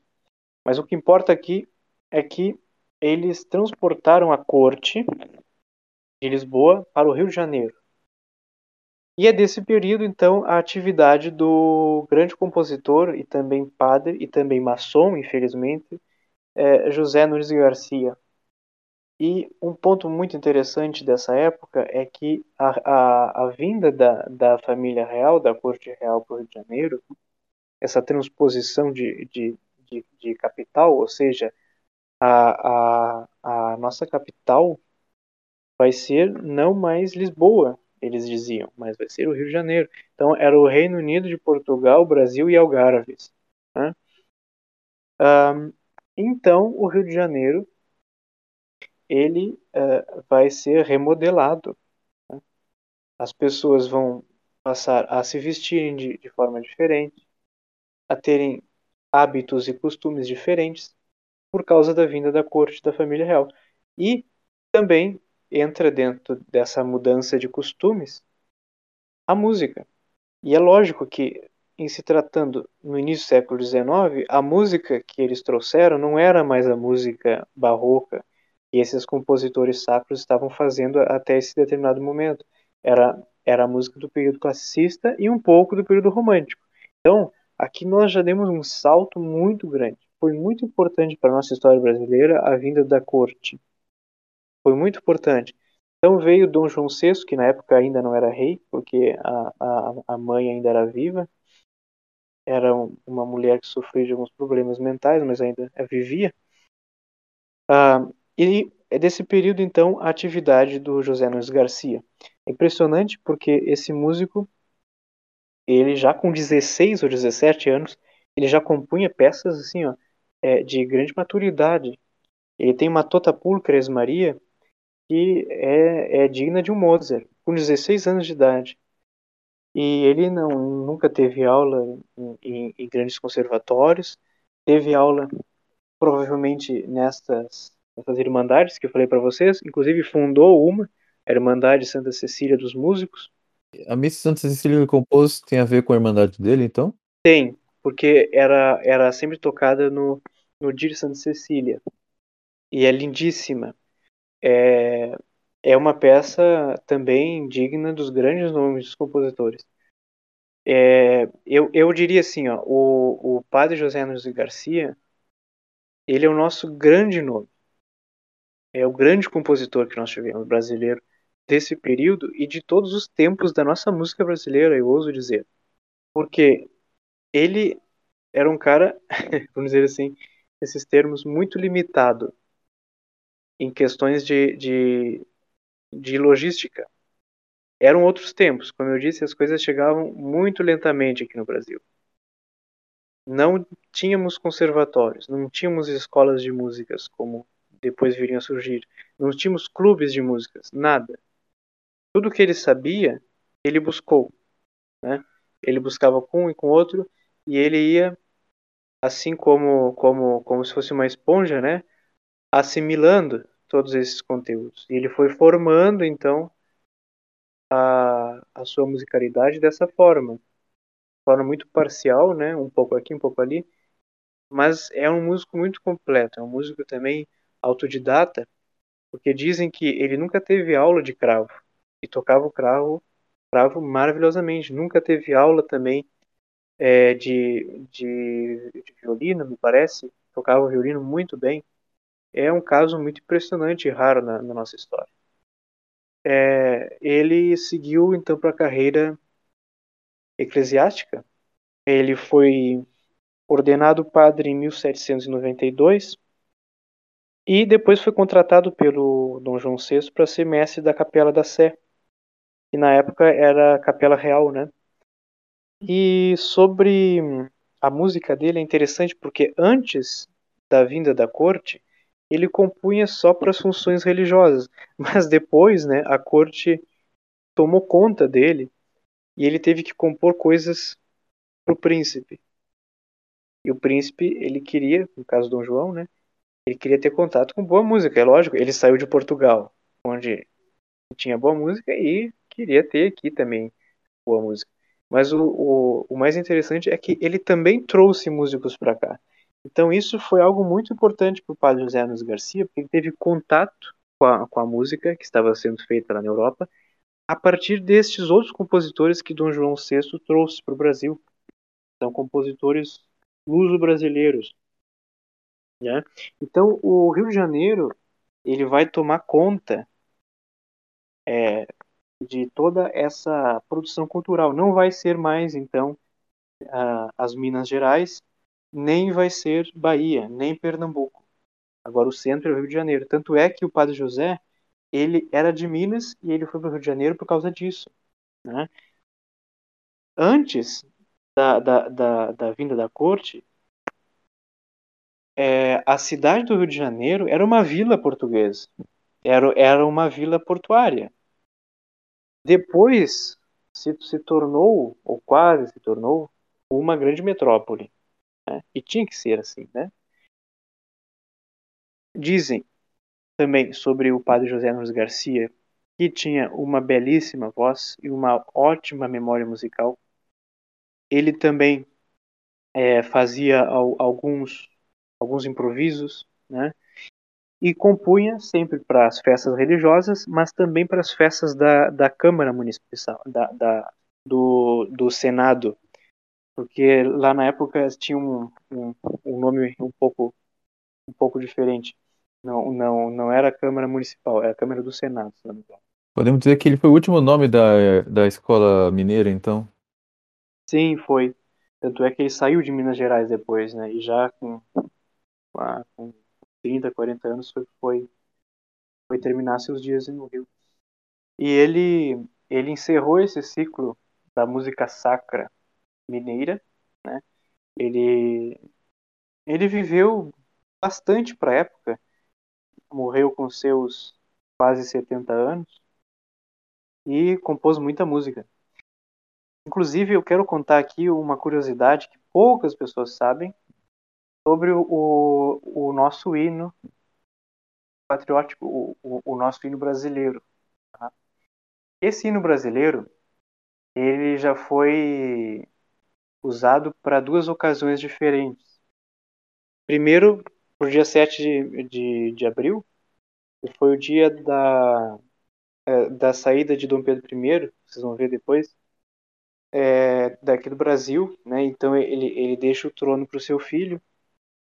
Mas o que importa aqui é que eles transportaram a corte de Lisboa para o Rio de Janeiro. E é desse período, então, a atividade do grande compositor e também padre e também maçom, infelizmente, é José Nunes Garcia, e um ponto muito interessante dessa época é que a, a, a vinda da, da família real, da corte real para o Rio de Janeiro, essa transposição de, de, de, de capital, ou seja, a, a, a nossa capital vai ser não mais Lisboa, eles diziam, mas vai ser o Rio de Janeiro. Então era o Reino Unido de Portugal, Brasil e Algarves. Né? Um, então o Rio de Janeiro ele uh, vai ser remodelado. Né? As pessoas vão passar a se vestirem de, de forma diferente, a terem hábitos e costumes diferentes por causa da vinda da corte da família real. E também entra dentro dessa mudança de costumes a música. E é lógico que, em se tratando no início do século XIX, a música que eles trouxeram não era mais a música barroca que esses compositores sacros estavam fazendo até esse determinado momento. Era, era a música do período classicista e um pouco do período romântico. Então, aqui nós já demos um salto muito grande. Foi muito importante para a nossa história brasileira a vinda da corte foi muito importante. Então veio Dom João VI, que na época ainda não era rei, porque a, a, a mãe ainda era viva, era uma mulher que sofria de alguns problemas mentais, mas ainda vivia. Ah, e é desse período, então, a atividade do José Nunes Garcia. É impressionante porque esse músico, ele já com 16 ou 17 anos, ele já compunha peças assim, ó, é, de grande maturidade. Ele tem uma Tota Pulcres Maria, que é, é digna de um Mozart, com 16 anos de idade. E ele não, nunca teve aula em, em, em grandes conservatórios, teve aula provavelmente nestas, nestas irmandades que eu falei para vocês, inclusive fundou uma, a Irmandade Santa Cecília dos Músicos. A missa Santa Cecília que compôs tem a ver com a irmandade dele, então? Tem, porque era, era sempre tocada no, no de Santa Cecília. E é lindíssima é, é uma peça também digna dos grandes nomes dos compositores. É, eu, eu diria assim, ó, o, o padre José Nunes Garcia, ele é o nosso grande nome. É o grande compositor que nós tivemos, brasileiro, desse período e de todos os tempos da nossa música brasileira, eu ouso dizer. Porque ele era um cara, vamos dizer assim, esses termos, muito limitado em questões de, de, de logística. Eram outros tempos, como eu disse, as coisas chegavam muito lentamente aqui no Brasil. Não tínhamos conservatórios, não tínhamos escolas de músicas como depois viriam a surgir, não tínhamos clubes de músicas, nada. Tudo que ele sabia, ele buscou. Né? Ele buscava com um e com outro e ele ia assim como como como se fosse uma esponja, né? Assimilando todos esses conteúdos. E ele foi formando, então, a, a sua musicalidade dessa forma. Forma muito parcial, né? Um pouco aqui, um pouco ali. Mas é um músico muito completo. É um músico também autodidata, porque dizem que ele nunca teve aula de cravo. E tocava o cravo, cravo maravilhosamente. Nunca teve aula também é, de, de, de violino, me parece. Tocava o violino muito bem é um caso muito impressionante e raro na, na nossa história. É, ele seguiu então para a carreira eclesiástica. Ele foi ordenado padre em 1792 e depois foi contratado pelo Dom João VI para ser mestre da Capela da Sé, que na época era a Capela Real, né? E sobre a música dele é interessante porque antes da vinda da corte, ele compunha só para as funções religiosas, mas depois, né, a corte tomou conta dele e ele teve que compor coisas para o príncipe. E o príncipe, ele queria, no caso do Dom João, né, ele queria ter contato com boa música, é lógico. Ele saiu de Portugal, onde tinha boa música, e queria ter aqui também boa música. Mas o, o, o mais interessante é que ele também trouxe músicos para cá. Então isso foi algo muito importante para o padre José Nunes Garcia, porque ele teve contato com a, com a música que estava sendo feita lá na Europa, a partir destes outros compositores que Dom João VI trouxe para o Brasil. São compositores luso-brasileiros. Né? Então o Rio de Janeiro ele vai tomar conta é, de toda essa produção cultural. Não vai ser mais então as Minas Gerais nem vai ser Bahia, nem Pernambuco. Agora o centro é o Rio de Janeiro. Tanto é que o Padre José, ele era de Minas e ele foi para o Rio de Janeiro por causa disso. Né? Antes da, da, da, da vinda da corte, é, a cidade do Rio de Janeiro era uma vila portuguesa. Era, era uma vila portuária. Depois se, se tornou, ou quase se tornou, uma grande metrópole. Né? E tinha que ser assim, né? Dizem também sobre o padre José Nunes Garcia que tinha uma belíssima voz e uma ótima memória musical. Ele também é, fazia alguns alguns improvisos, né? E compunha sempre para as festas religiosas, mas também para as festas da, da Câmara Municipal, da, da do, do Senado porque lá na época tinha um, um, um nome um pouco um pouco diferente. Não, não, não era a Câmara Municipal, era a Câmara do Senado, se não me engano. Podemos dizer que ele foi o último nome da, da escola mineira, então? Sim, foi. Tanto é que ele saiu de Minas Gerais depois, né? E já com, com 30, 40 anos foi, foi, foi terminar seus dias no Rio. E ele, ele encerrou esse ciclo da música sacra mineira, né? Ele ele viveu bastante para a época, morreu com seus quase 70 anos e compôs muita música. Inclusive, eu quero contar aqui uma curiosidade que poucas pessoas sabem sobre o, o, nosso hino patriótico, o, o, o nosso hino brasileiro. Tá? Esse hino brasileiro, ele já foi usado para duas ocasiões diferentes. Primeiro, o dia 7 de, de, de abril, que foi o dia da, é, da saída de Dom Pedro I, vocês vão ver depois, é, daqui do Brasil, né? Então ele, ele deixa o trono para o seu filho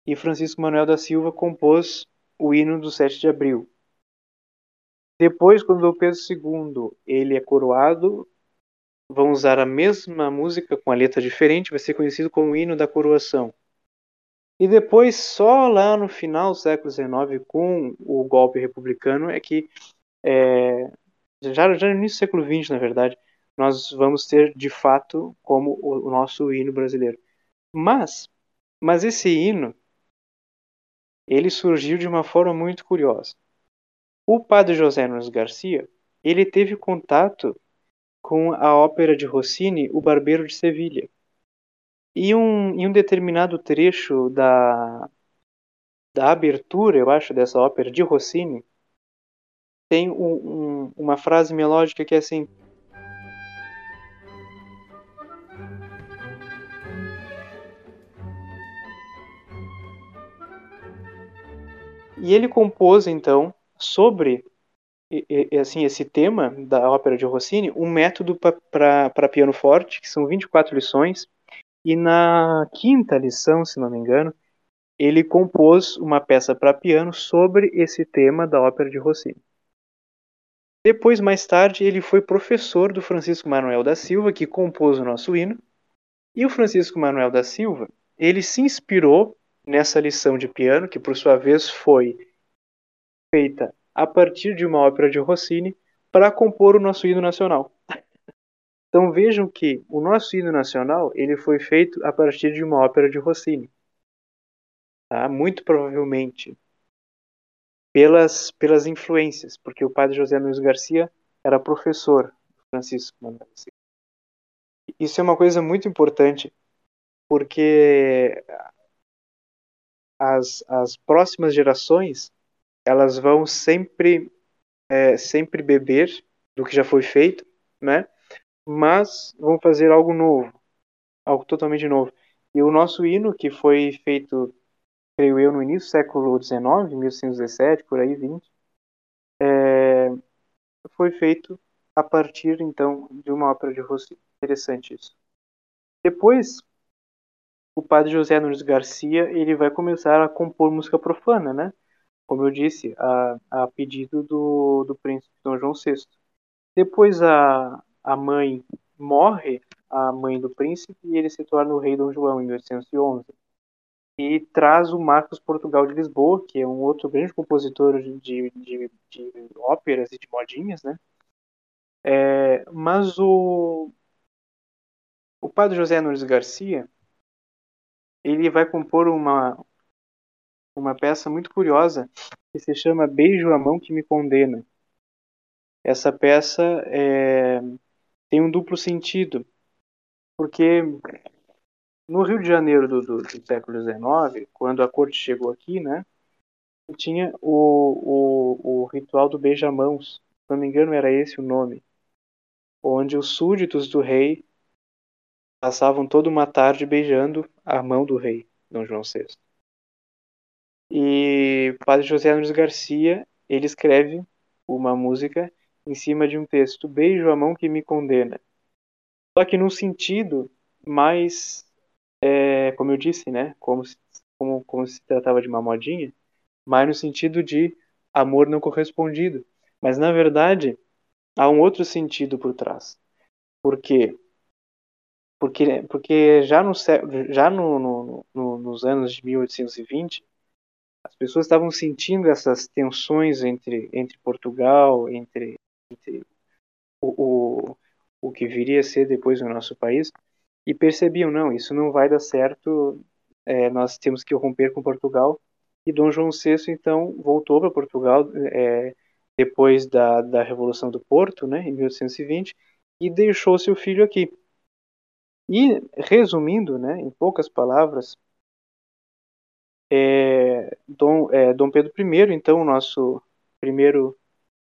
e Francisco Manuel da Silva compôs o hino do 7 de abril. Depois, quando Dom Pedro II ele é coroado, vão usar a mesma música com a letra diferente, vai ser conhecido como hino da coroação. E depois, só lá no final do século XIX, com o golpe republicano, é que, é, já, já no início do século XX, na verdade, nós vamos ter de fato como o, o nosso hino brasileiro. Mas, mas esse hino, ele surgiu de uma forma muito curiosa. O padre José Nunes Garcia, ele teve contato com a ópera de Rossini, O Barbeiro de Sevilha. E um, em um determinado trecho da, da abertura, eu acho, dessa ópera de Rossini, tem um, um, uma frase melódica que é assim. E ele compôs então sobre assim esse tema da ópera de Rossini, um método para piano forte, que são 24 lições, e na quinta lição, se não me engano, ele compôs uma peça para piano sobre esse tema da ópera de Rossini. Depois, mais tarde, ele foi professor do Francisco Manuel da Silva, que compôs o nosso hino, e o Francisco Manuel da Silva, ele se inspirou nessa lição de piano, que por sua vez foi feita a partir de uma ópera de Rossini para compor o nosso hino nacional. Então vejam que o nosso hino nacional ele foi feito a partir de uma ópera de Rossini. Tá? Muito provavelmente pelas, pelas influências, porque o padre José Luiz Garcia era professor do Francisco. Isso é uma coisa muito importante, porque as, as próximas gerações elas vão sempre é, sempre beber do que já foi feito, né? Mas vão fazer algo novo, algo totalmente novo. E o nosso hino, que foi feito, creio eu, no início do século XIX, 1817, por aí, 20, é, foi feito a partir, então, de uma ópera de Rossini. Interessante isso. Depois, o padre José Nunes Garcia, ele vai começar a compor música profana, né? Como eu disse, a, a pedido do, do príncipe Dom João VI. Depois a, a mãe morre, a mãe do príncipe, e ele se torna o rei Dom João em 1811. e traz o Marcos Portugal de Lisboa, que é um outro grande compositor de, de, de, óperas e de modinhas, né? É, mas o, o padre José Nunes Garcia, ele vai compor uma, uma peça muito curiosa que se chama Beijo a Mão que Me Condena. Essa peça é, tem um duplo sentido, porque no Rio de Janeiro do, do, do século XIX, quando a corte chegou aqui, né, tinha o, o, o ritual do beijamãos, se não me engano era esse o nome, onde os súditos do rei passavam toda uma tarde beijando a mão do rei, Dom João VI. E padre José Nunes Garcia, ele escreve uma música em cima de um texto, Beijo a mão que me condena. Só que num sentido mais é, como eu disse, né, como se, como, como se tratava de uma modinha, mas no sentido de amor não correspondido. Mas na verdade há um outro sentido por trás. Por quê? Porque, porque já, no, já no, no, no, nos anos de 1820, as pessoas estavam sentindo essas tensões entre, entre Portugal, entre, entre o, o, o que viria a ser depois o nosso país, e percebiam, não, isso não vai dar certo, é, nós temos que romper com Portugal. E Dom João VI, então, voltou para Portugal é, depois da, da Revolução do Porto, né, em 1820, e deixou seu filho aqui. E, resumindo, né, em poucas palavras, é, Dom, é, Dom Pedro I, então, o nosso primeiro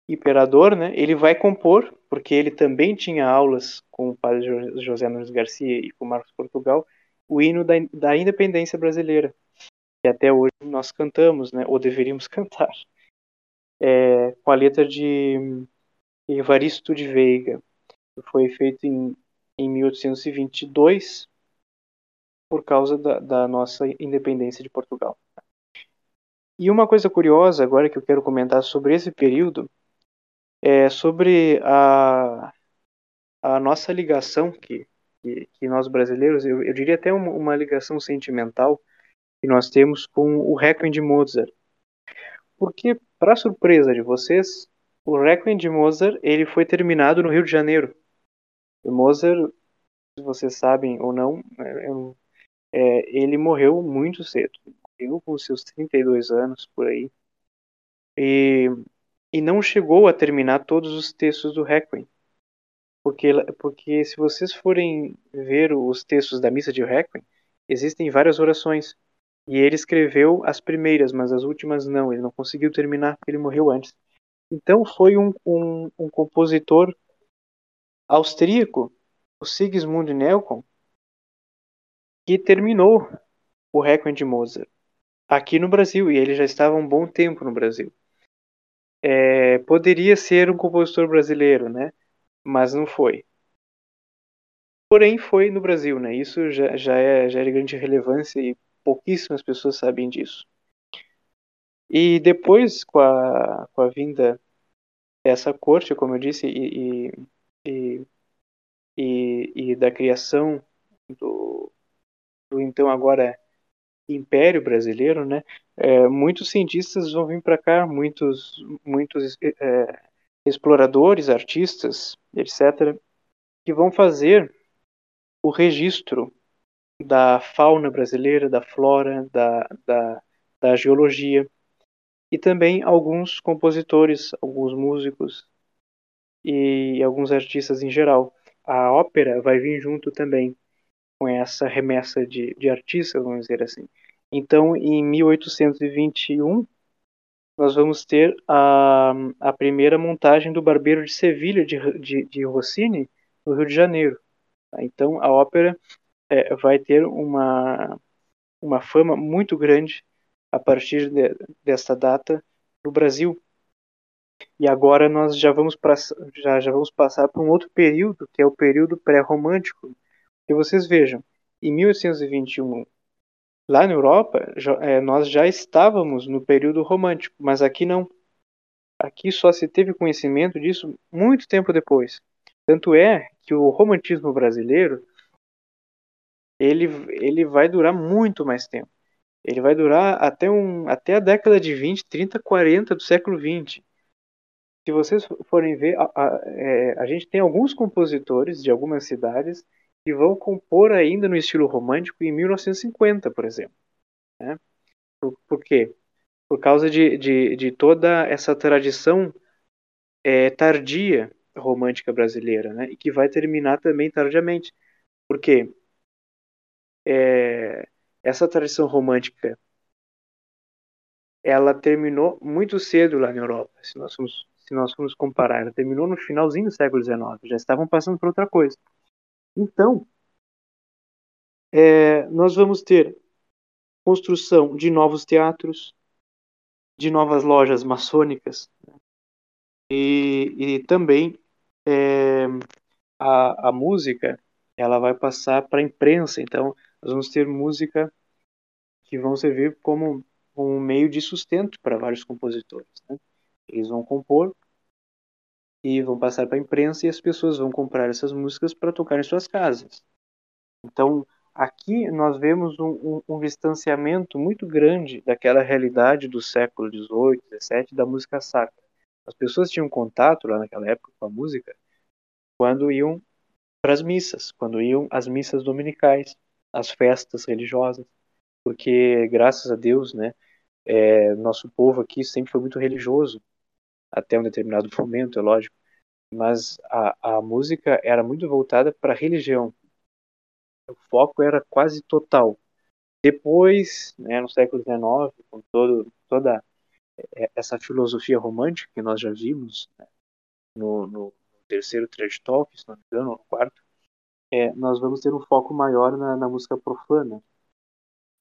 imperador, né, ele vai compor, porque ele também tinha aulas com o padre José Nunes Garcia e com Marcos Portugal, o hino da, da independência brasileira, que até hoje nós cantamos, né, ou deveríamos cantar, é, com a letra de Evaristo de Veiga, que foi feito em, em 1822 por causa da, da nossa independência de Portugal. E uma coisa curiosa agora que eu quero comentar sobre esse período é, sobre a, a nossa ligação, que, que, que nós brasileiros, eu, eu, diria até uma, uma ligação sentimental que nós temos com o Requiem de Mozart. Porque, para surpresa de vocês, o Requiem de Mozart ele foi terminado no Rio de Janeiro. Mozart, se vocês sabem ou não, é, é, ele morreu muito cedo. Morreu com seus 32 anos, por aí. E e não chegou a terminar todos os textos do Requiem. Porque, porque se vocês forem ver os textos da missa de Requiem, existem várias orações. E ele escreveu as primeiras, mas as últimas não. Ele não conseguiu terminar porque ele morreu antes. Então foi um, um, um compositor austríaco, o Sigismund Nelson, que terminou o Requiem de Mozart aqui no Brasil. E ele já estava um bom tempo no Brasil é, poderia ser um compositor brasileiro, né? Mas não foi. Porém, foi no Brasil, né? Isso já, já, é, já é de grande relevância e pouquíssimas pessoas sabem disso. E depois, com a, com a vinda dessa corte, como eu disse, e, e, e, e da criação do, do então agora Império Brasileiro, né? É, muitos cientistas vão vir para cá, muitos, muitos é, exploradores, artistas, etc., que vão fazer o registro da fauna brasileira, da flora, da, da, da geologia, e também alguns compositores, alguns músicos e alguns artistas em geral. A ópera vai vir junto também com essa remessa de, de artistas, vamos dizer assim. Então, em 1821, nós vamos ter a, a primeira montagem do Barbeiro de Sevilha, de, de, de Rossini, no Rio de Janeiro. Então, a ópera é, vai ter uma, uma fama muito grande a partir de, desta data no Brasil. E agora nós já vamos, pra, já, já vamos passar para um outro período, que é o período pré-romântico, que vocês vejam, em 1821, lá na Europa, já, é, nós já estávamos no período romântico, mas aqui não. Aqui só se teve conhecimento disso muito tempo depois. Tanto é que o romantismo brasileiro ele, ele vai durar muito mais tempo. ele vai durar até, um, até a década de 20, 30, 40 do século 20. Se vocês forem ver, a, a, é, a gente tem alguns compositores de algumas cidades que vão compor ainda no estilo romântico em 1950, por exemplo. Né? Por, por quê? Por causa de, de, de toda essa tradição é, tardia romântica brasileira, né? e que vai terminar também tardiamente. Por quê? É, essa tradição romântica ela terminou muito cedo lá na Europa. Se nós formos, se nós formos comparar, ela terminou no finalzinho do século XIX. Já estavam passando por outra coisa. Então, é, nós vamos ter construção de novos teatros, de novas lojas maçônicas né? e, e, também é, a, a música ela vai passar para a imprensa. Então, nós vamos ter música que vão servir como um meio de sustento para vários compositores. Né? Eles vão compor e vão passar para a imprensa e as pessoas vão comprar essas músicas para tocar em suas casas. Então, aqui nós vemos um, um, um, distanciamento muito grande daquela realidade do século XVIII, XVII, da música sacra. As pessoas tinham contato lá naquela época com a música quando iam para as missas, quando iam às missas dominicais, às festas religiosas, porque graças a Deus, né, é, nosso povo aqui sempre foi muito religioso, até um determinado momento, é lógico, mas a, a música era muito voltada para a religião. O foco era quase total. Depois, né, no século XIX, com todo, toda é, essa filosofia romântica que nós já vimos né, no, no, terceiro Trash Talk, se não me engano, no quarto, é, nós vamos ter um foco maior na, na música profana.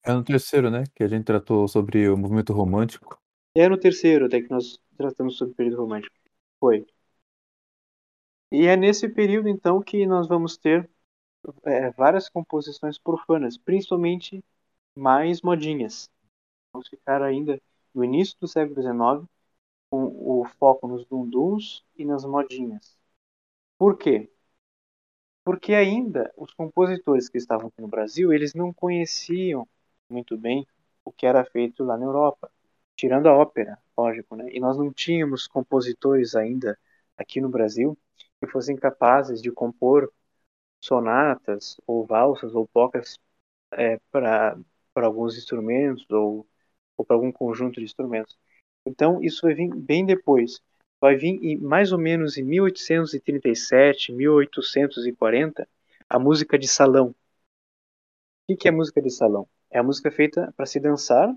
É no terceiro, né? Que a gente tratou sobre o movimento romântico. É no terceiro, até que nós tratamos sobre o período romântico. Foi. E é nesse período, então, que nós vamos ter é, várias composições profanas, principalmente mais modinhas. Vamos ficar ainda no início do século XIX com o foco nos dunduns e nas modinhas. Por quê? Porque ainda os compositores que estavam aqui no Brasil, eles não conheciam muito bem o que era feito lá na Europa, tirando a ópera, lógico, né? E nós não tínhamos compositores ainda aqui no Brasil que fossem capazes de compor sonatas ou valsas ou pocas é, para alguns instrumentos ou, ou para algum conjunto de instrumentos. Então isso vai vir bem depois. Vai vir em, mais ou menos em 1837, 1840, a música de salão. O que é música de salão? É a música feita para se dançar,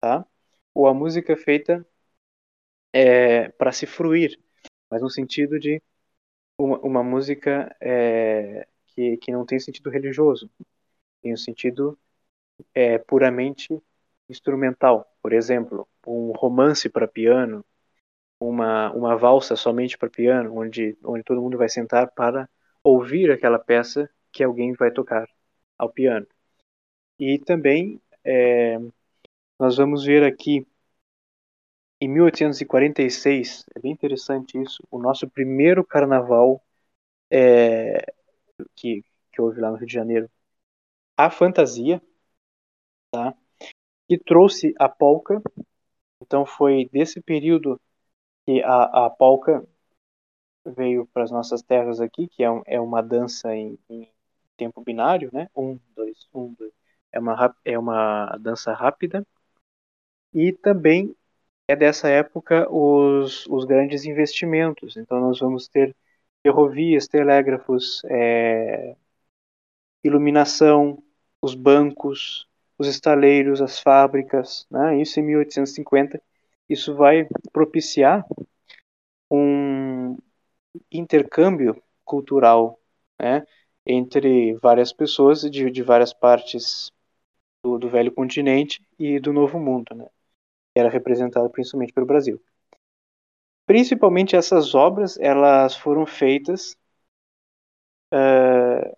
tá? Ou a música feita é, para se fruir, mas no sentido de uma, uma música é, que, que não tem sentido religioso, tem um sentido é, puramente instrumental. Por exemplo, um romance para piano, uma, uma valsa somente para piano, onde, onde todo mundo vai sentar para ouvir aquela peça que alguém vai tocar ao piano. E também é, nós vamos ver aqui em 1846, é bem interessante isso, o nosso primeiro carnaval é, que, que houve lá no Rio de Janeiro, a fantasia, tá? que trouxe a polca. Então foi desse período que a, a polca veio para as nossas terras aqui, que é, um, é uma dança em, em, tempo binário, né? Um, dois, um, dois. É uma, é uma dança rápida. E também é dessa época os, os grandes investimentos. Então nós vamos ter ferrovias, telégrafos, é, iluminação, os bancos, os estaleiros, as fábricas, né? isso em 1850. Isso vai propiciar um intercâmbio cultural né? entre várias pessoas de, de várias partes do, do, velho continente e do novo mundo, né? Era representado principalmente pelo Brasil. Principalmente essas obras, elas foram feitas uh,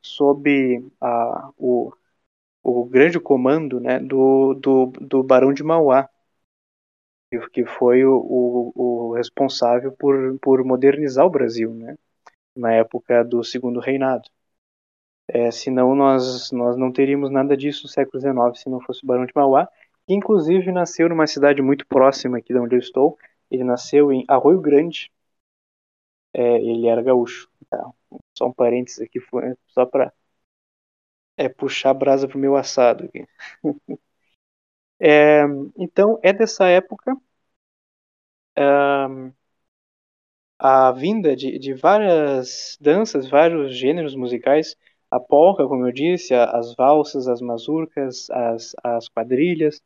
sob a, o, o grande comando né, do, do, do Barão de Mauá, que foi o, o, o, responsável por, por modernizar o Brasil, né, na época do Segundo Reinado. É, senão nós, nós não teríamos nada disso no século XIX se não fosse o Barão de Mauá, que inclusive nasceu numa cidade muito próxima aqui de onde eu estou. Ele nasceu em Arroio Grande. É, ele era gaúcho. Tá? Só um parênteses aqui, só para é, puxar a brasa pro meu assado aqui. é, então, é dessa época a vinda de, de várias danças, vários gêneros musicais, a polca, como eu disse, as valsas, as mazurcas, as, as quadrilhas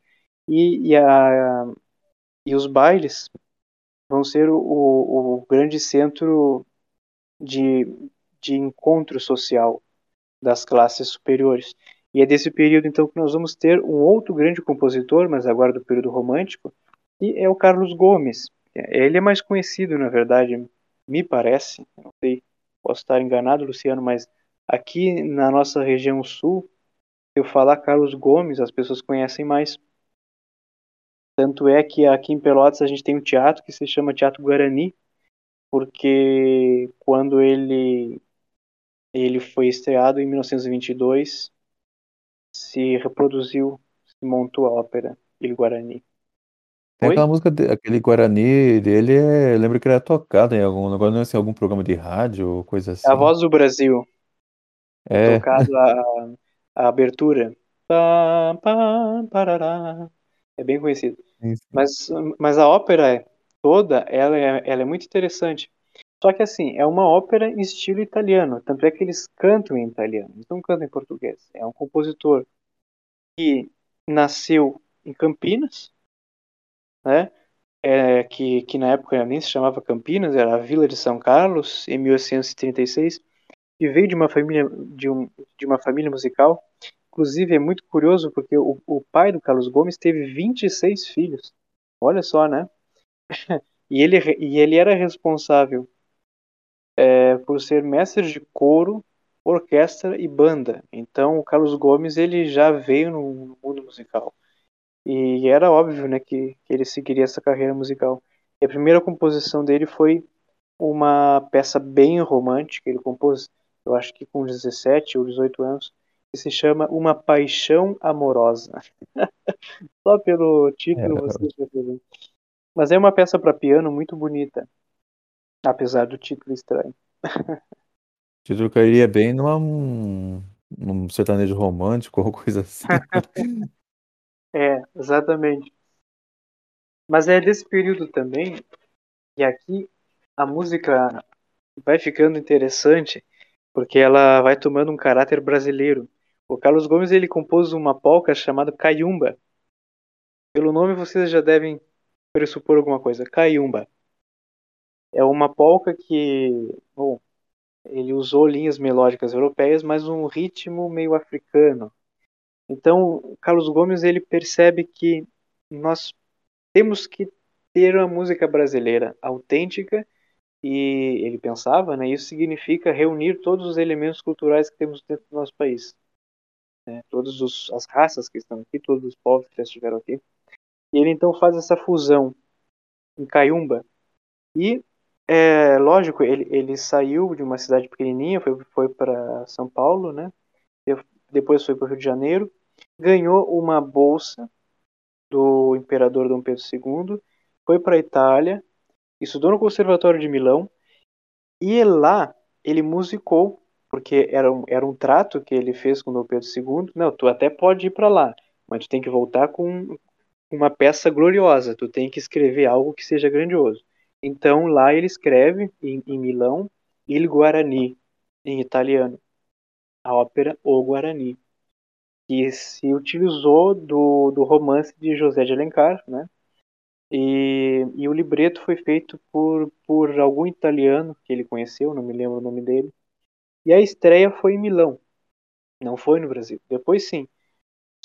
e, e, a, e os bailes vão ser o, o grande centro de, de encontro social das classes superiores. E é desse período, então, que nós vamos ter um outro grande compositor, mas agora do período romântico, e é o Carlos Gomes. Ele é mais conhecido, na verdade, me parece, não sei, posso estar enganado, Luciano, mas aqui na nossa região sul, se eu falar Carlos Gomes, as pessoas conhecem mais. Tanto é que aqui em Pelotas a gente tem um teatro que se chama Teatro Guarani, porque quando ele ele foi estreado em 1922, se reproduziu, se montou a ópera Il Guarani. Tem aquela música, de- aquele Guarani dele, é, lembro que era tocado em algum, agora não é assim, algum programa de rádio ou coisa É a assim. voz do Brasil, É, tocado a, a abertura. É bem conhecido. Mas, mas a ópera toda, ela é, ela é muito interessante. Só que assim, é uma ópera em estilo italiano, tanto é que eles cantam em italiano, não cantam em português. É um compositor que nasceu em Campinas, né? É, que, que na época nem se chamava Campinas, era a Vila de São Carlos, em 1836, e veio de uma família de, um, de uma família musical. Inclusive é muito curioso porque o, o pai do Carlos Gomes teve 26 filhos. Olha só, né? E ele, e ele era responsável é, por ser mestre de coro, orquestra e banda. Então o Carlos Gomes ele já veio no mundo musical. E era óbvio né, que, que ele seguiria essa carreira musical. E a primeira composição dele foi uma peça bem romântica. Ele compôs, eu acho que com 17 ou 18 anos, que se chama Uma Paixão Amorosa. Só pelo título É, você já viu. Mas é uma peça para piano muito bonita, apesar do título estranho. o título cairia bem numa, um, num sertanejo romântico ou coisa assim. É, exatamente. Mas é desse período também, e aqui a música vai ficando interessante, porque ela vai tomando um caráter brasileiro. O Carlos Gomes ele compôs uma polca chamada Caiumba. Pelo nome vocês já devem pressupor alguma coisa. Caiumba. É uma polca que, bom, ele usou linhas melódicas europeias, mas um ritmo meio africano. Então, Carlos Gomes ele percebe que nós temos que ter uma música brasileira autêntica e ele pensava, né, isso significa reunir todos os elementos culturais que temos dentro do nosso país. Né, todas as raças que estão aqui, todos os povos que já estiveram aqui. E ele então faz essa fusão em Caiumba. E, é, lógico, ele, ele saiu de uma cidade pequenininha, foi, foi para São Paulo, né? Depois foi para o Rio de Janeiro, ganhou uma bolsa do imperador Dom Pedro II, foi para a Itália, estudou no Conservatório de Milão e lá ele musicou, porque era um, era um trato que ele fez com Dom Pedro II. Não, tu até pode ir para lá, mas tu tem que voltar com uma peça gloriosa, tu tem que escrever algo que seja grandioso. Então lá ele escreve em, em Milão Il Guarani, em italiano, a ópera O Guarani, que se utilizou do, do romance de José de Alencar, né? E, e o libreto foi feito por, por algum italiano que ele conheceu, não me lembro o nome dele. E a estreia foi em Milão, não foi no Brasil. Depois sim.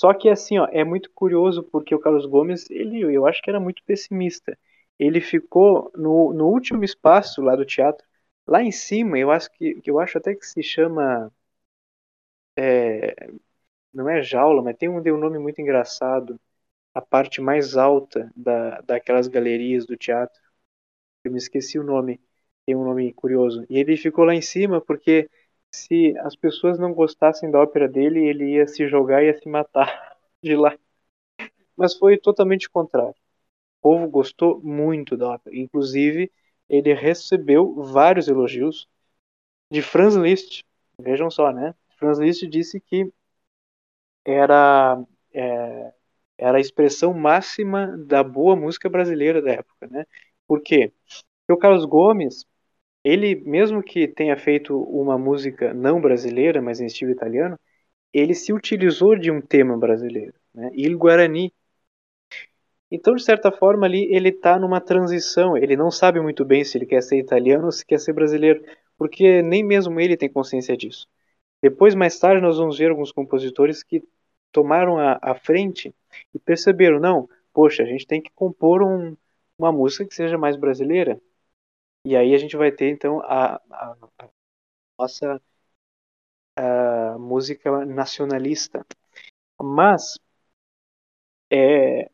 Só que assim, ó, é muito curioso porque o Carlos Gomes, ele, eu acho que era muito pessimista. Ele ficou no, no último espaço lá do teatro, lá em cima, eu acho que, eu acho até que se chama é, não é jaula, mas tem um, tem um nome muito engraçado. A parte mais alta da, daquelas galerias do teatro. Eu me esqueci o nome. Tem um nome curioso. E ele ficou lá em cima porque se as pessoas não gostassem da ópera dele, ele ia se jogar e ia se matar de lá. Mas foi totalmente contrário. O povo gostou muito da ópera. Inclusive, ele recebeu vários elogios de Franz Liszt. Vejam só, né? Franz Liszt disse que era é, era a expressão máxima da boa música brasileira da época, né? Por quê? Porque o Carlos Gomes, ele mesmo que tenha feito uma música não brasileira, mas em estilo italiano, ele se utilizou de um tema brasileiro, né? Il Guarani. Então, de certa forma, ali ele está numa transição. Ele não sabe muito bem se ele quer ser italiano ou se quer ser brasileiro, porque nem mesmo ele tem consciência disso. Depois, mais tarde, nós vamos ver alguns compositores que tomaram a, a frente e perceberam, não, poxa, a gente tem que compor um, uma música que seja mais brasileira. E aí a gente vai ter então a, a, a nossa a música nacionalista. Mas é,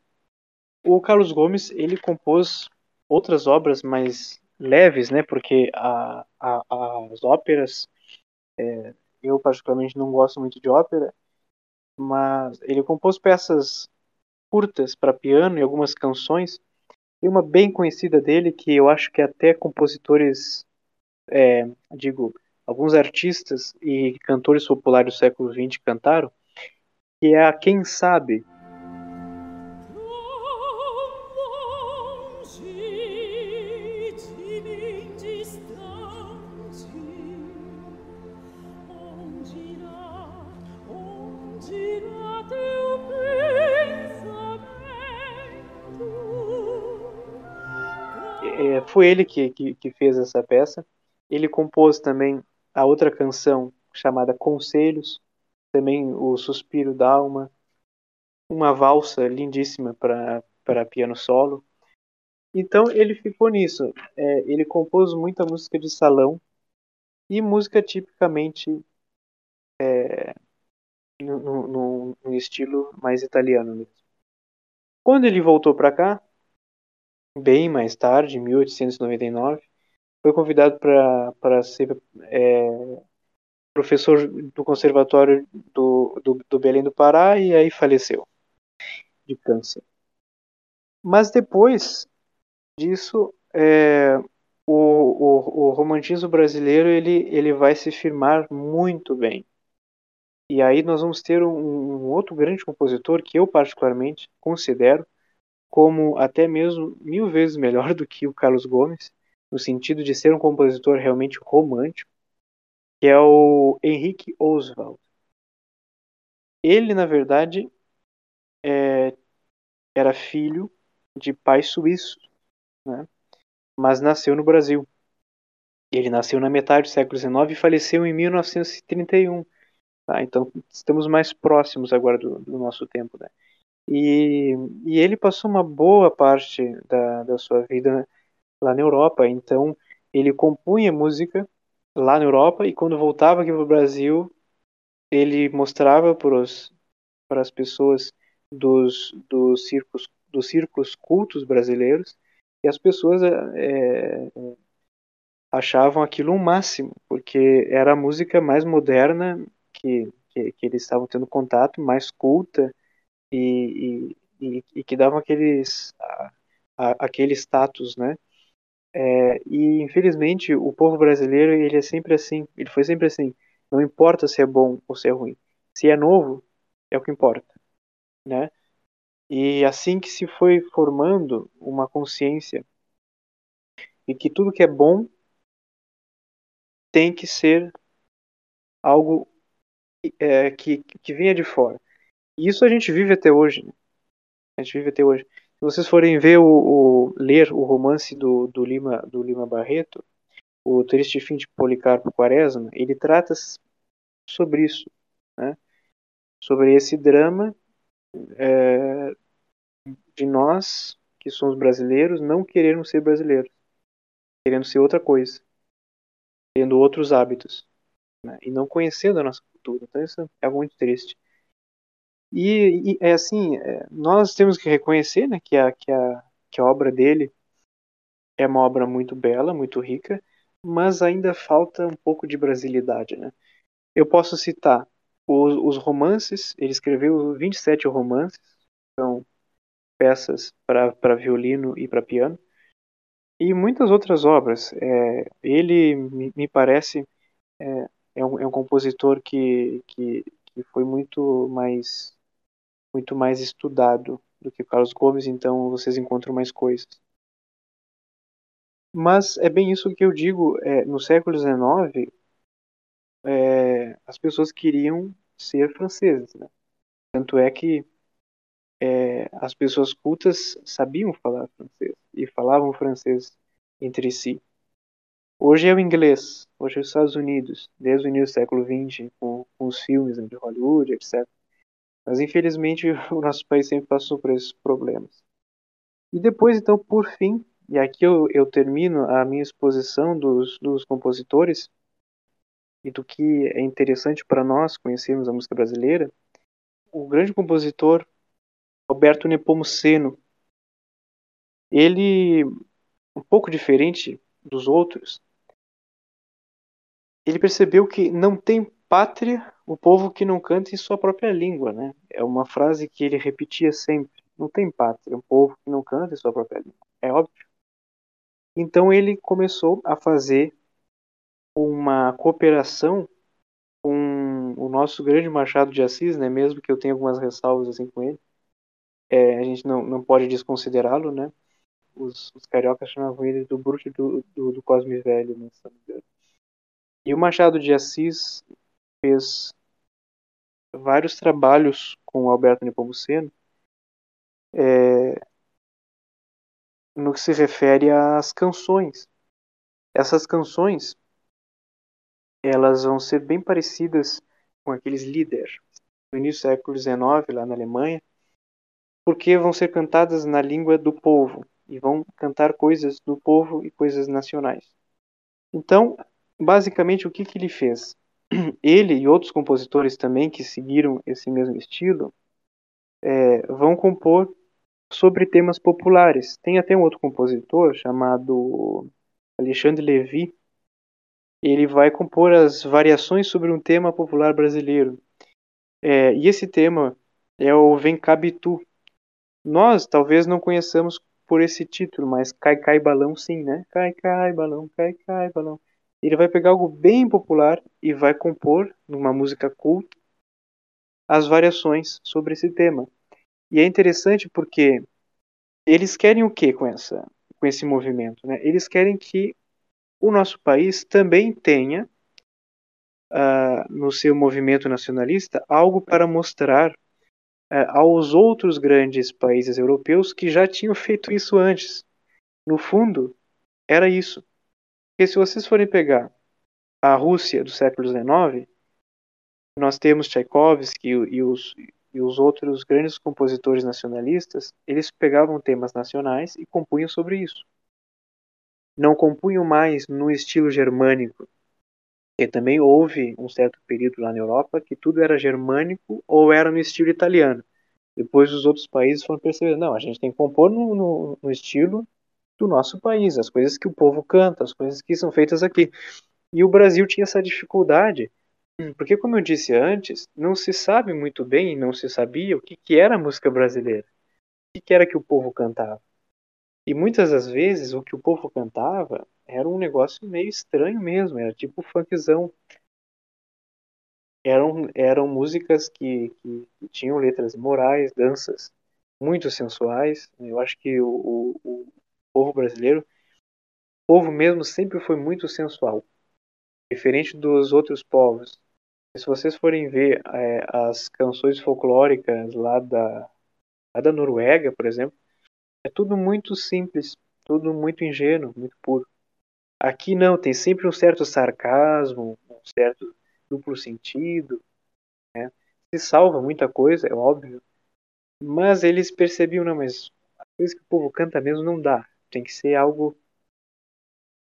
o Carlos Gomes ele compôs outras obras mais leves, né? Porque a, as óperas, é, eu particularmente não gosto muito de ópera, mas ele compôs peças curtas para piano e algumas canções. E uma bem conhecida dele, que eu acho que até compositores, é, digo, alguns artistas e cantores populares do século XX cantaram, que é a Quem Sabe, foi ele que, que, que fez essa peça. Ele compôs também a outra canção chamada Conselhos, também o Suspiro da Alma, uma valsa lindíssima para piano solo. Então ele ficou nisso. É, ele compôs muita música de salão e música tipicamente é, no, estilo mais italiano mesmo. Quando ele voltou para cá, bem mais tarde, em 1899, foi convidado para ser é, professor do Conservatório do, do, do, Belém do Pará e aí faleceu de câncer. Mas depois disso, é, o, o, o, romantismo brasileiro ele, ele vai se firmar muito bem. E aí nós vamos ter um, um outro grande compositor que eu particularmente considero como até mesmo mil vezes melhor do que o Carlos Gomes, no sentido de ser um compositor realmente romântico, que é o Henrique Oswald. Ele, na verdade, é, era filho de pai suíço, né? mas nasceu no Brasil. Ele nasceu na metade do século XIX e faleceu em 1931. Tá? Então, estamos mais próximos agora do, do nosso tempo. Né? E, e ele passou uma boa parte da, da sua vida lá na Europa, então ele compunha música lá na Europa e quando voltava aqui para o Brasil, ele mostrava para as pessoas dos, dos, circos, dos circos cultos brasileiros e as pessoas é, achavam aquilo um máximo, porque era a música mais moderna que, que, que eles estavam tendo contato, mais culta, e, e, e que davam aqueles, a, a, aquele status, né? É, e infelizmente o povo brasileiro ele é sempre assim, ele foi sempre assim. Não importa se é bom ou se é ruim, se é novo é o que importa, né? E assim que se foi formando uma consciência e que tudo que é bom tem que ser algo é, que, que venha de fora. E isso a gente vive até hoje. Né? A gente vive até hoje. Se vocês forem ver o, o ler o romance do, do, Lima do Lima Barreto, o Triste Fim de Policarpo Quaresma, ele trata sobre isso, né? Sobre esse drama é, de nós que somos brasileiros não querermos ser brasileiros, querendo ser outra coisa, tendo outros hábitos né? e não conhecendo a nossa cultura. Então isso é algo muito triste. E, e é assim, é, nós temos que reconhecer né, que, a, que, a, que a obra dele é uma obra muito bela, muito rica, mas ainda falta um pouco de brasilidade, né? Eu posso citar os, os romances, ele escreveu 27 romances, são peças para violino e para piano, e muitas outras obras. É, ele, me, me parece, é, é, um, é um compositor que, que, que foi muito mais, muito mais estudado do que Carlos Gomes, então vocês encontram mais coisas. Mas é bem isso que eu digo, é, no século XIX, é, as pessoas queriam ser franceses. Né? Tanto é que é, as pessoas cultas sabiam falar francês e falavam francês entre si. Hoje é o inglês, hoje é os Estados Unidos, desde o início do século XX, com, com os filmes de Hollywood, etc. Mas infelizmente o nosso país sempre passou por esses problemas. E depois, então, por fim, e aqui eu, eu termino a minha exposição dos, dos compositores e do que é interessante para nós conhecermos a música brasileira, o grande compositor Alberto Nepomuceno, ele, um pouco diferente dos outros, ele percebeu que não tem pátria o povo que não canta em sua própria língua, né? É uma frase que ele repetia sempre. Não tem pátria um povo que não canta em sua própria língua. É óbvio. Então ele começou a fazer uma cooperação com o nosso grande Machado de Assis, né? Mesmo que eu tenha algumas ressalvas assim com ele, é, a gente não, não pode desconsiderá-lo, né? Os, os cariocas chamavam ele do bruxo do, do, do Cosme Velho, né? E o Machado de Assis fez vários trabalhos com o Alberto Nepomuceno é, no que se refere às canções. Essas canções elas vão ser bem parecidas com aqueles líderes no início do século XIX lá na Alemanha, porque vão ser cantadas na língua do povo e vão cantar coisas do povo e coisas nacionais. Então, basicamente, o que, que ele fez? Ele e outros compositores também que seguiram esse mesmo estilo é, vão compor sobre temas populares. Tem até um outro compositor chamado Alexandre Levy. Ele vai compor as variações sobre um tema popular brasileiro. É, e esse tema é o Vem Cabitu, nós talvez não conheçamos por esse título, mas Cai Cai Balão sim, né? Cai Cai Balão, Cai Cai Balão. Ele vai pegar algo bem popular e vai compor numa música culta as variações sobre esse tema. E é interessante porque eles querem o que com essa com esse movimento, né? Eles querem que o nosso país também tenha uh, no seu movimento nacionalista algo para mostrar é, aos outros grandes países europeus que já tinham feito isso antes. No fundo, era isso. Porque se vocês forem pegar a Rússia do século XIX, nós temos Tchaikovsky e, os, e os outros grandes compositores nacionalistas, eles pegavam temas nacionais e compunham sobre isso. Não compunham mais no estilo germânico, porque também houve um certo período lá na Europa que tudo era germânico ou era no estilo italiano. Depois os outros países foram percebendo, não, a gente tem que compor no, no, no estilo do nosso país, as coisas que o povo canta, as coisas que são feitas aqui. E o Brasil tinha essa dificuldade, porque como eu disse antes, não se sabe muito bem, não se sabia o que, que era a música brasileira, o que, que era que o povo cantava. E muitas das vezes o que o povo cantava era um negócio meio estranho mesmo, era tipo funkzão. Eram, eram músicas que, que, que tinham letras morais, danças muito sensuais. Eu acho que o, o povo brasileiro, o povo mesmo sempre foi muito sensual, diferente dos outros povos. Se vocês forem ver é, as canções folclóricas lá da, lá da Noruega, por exemplo, é tudo muito simples, tudo muito ingênuo, muito puro. Aqui não, tem sempre um certo sarcasmo, um certo duplo sentido. Né? Se salva muita coisa, é óbvio. Mas eles percebiam, não, mas a coisa que o povo canta mesmo não dá. Tem que ser algo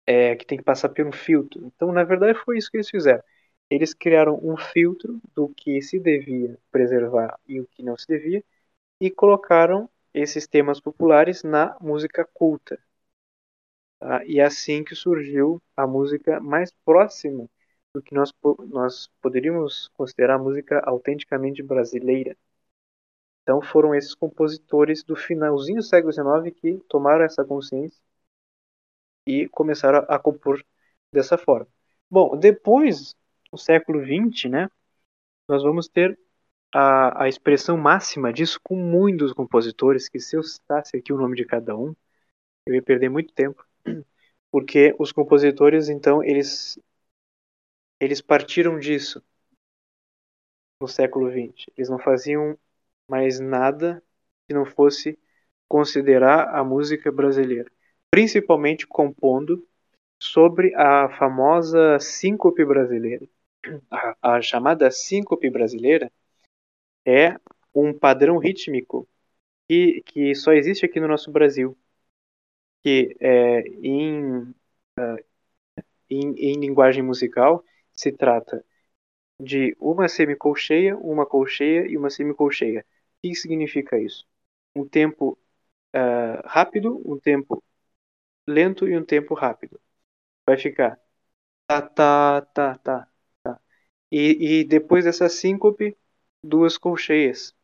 é, que tem que passar por um filtro. Então, na verdade, foi isso que eles fizeram. Eles criaram um filtro do que se devia preservar e o que não se devia e colocaram esses temas populares na música culta. Tá? E é assim que surgiu a música mais próxima do que nós, nós poderíamos considerar música autenticamente brasileira. Então foram esses compositores do finalzinho do século XIX que tomaram essa consciência e começaram a, compor dessa forma. Bom, depois, no século XX, né, nós vamos ter a, a expressão máxima disso com muitos compositores, que se eu citasse aqui o nome de cada um, eu ia perder muito tempo, porque os compositores, então, eles eles partiram disso no século XX. Eles não faziam mais nada que não fosse considerar a música brasileira, principalmente compondo sobre a famosa síncope brasileira. A, a chamada síncope brasileira é um padrão rítmico que, que só existe aqui no nosso Brasil, que é, em, uh, em, em linguagem musical se trata de uma semicolcheia, uma colcheia e uma semicolcheia. Que significa isso? Um tempo uh, rápido, um tempo lento e um tempo rápido. Vai ficar tá, tá, tá, tá, tá. E, e depois dessa síncope, duas colcheias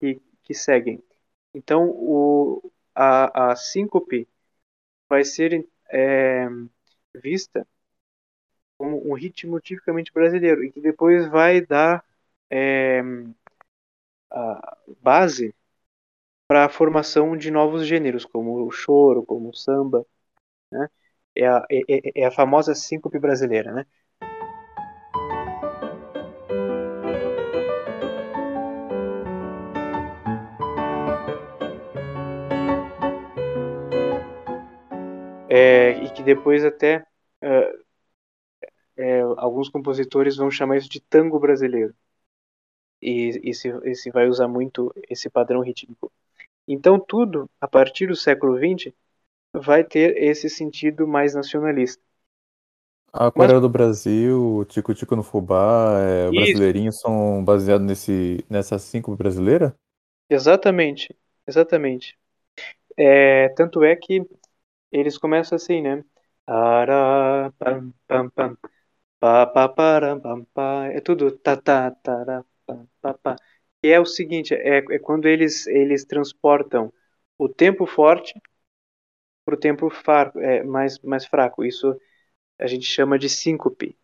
que, que seguem. Então, o, a, a síncope vai ser é, vista como um ritmo tipicamente brasileiro e que depois vai dar é, a base para a formação de novos gêneros, como o choro, como o samba. Né? É, a, é, é, é a famosa síncope brasileira. Né? É, e que depois até uh, é, alguns compositores vão chamar isso de tango brasileiro. E, e, se, e se vai usar muito esse padrão rítmico. Então, tudo, a partir do século XX, vai ter esse sentido mais nacionalista. A Aquarela Mas... do Brasil, Tico Tico no Fubá, é, o Brasileirinho são baseados nesse, nessa cinco brasileira? Exatamente, exatamente. É, tanto é que eles começam assim, né? É tudo tá, tá, tará, pá, pá, pá. E é o seguinte, é, é quando eles, eles transportam o tempo forte para o tempo far, é, mais, mais fraco. Isso a gente chama de síncope.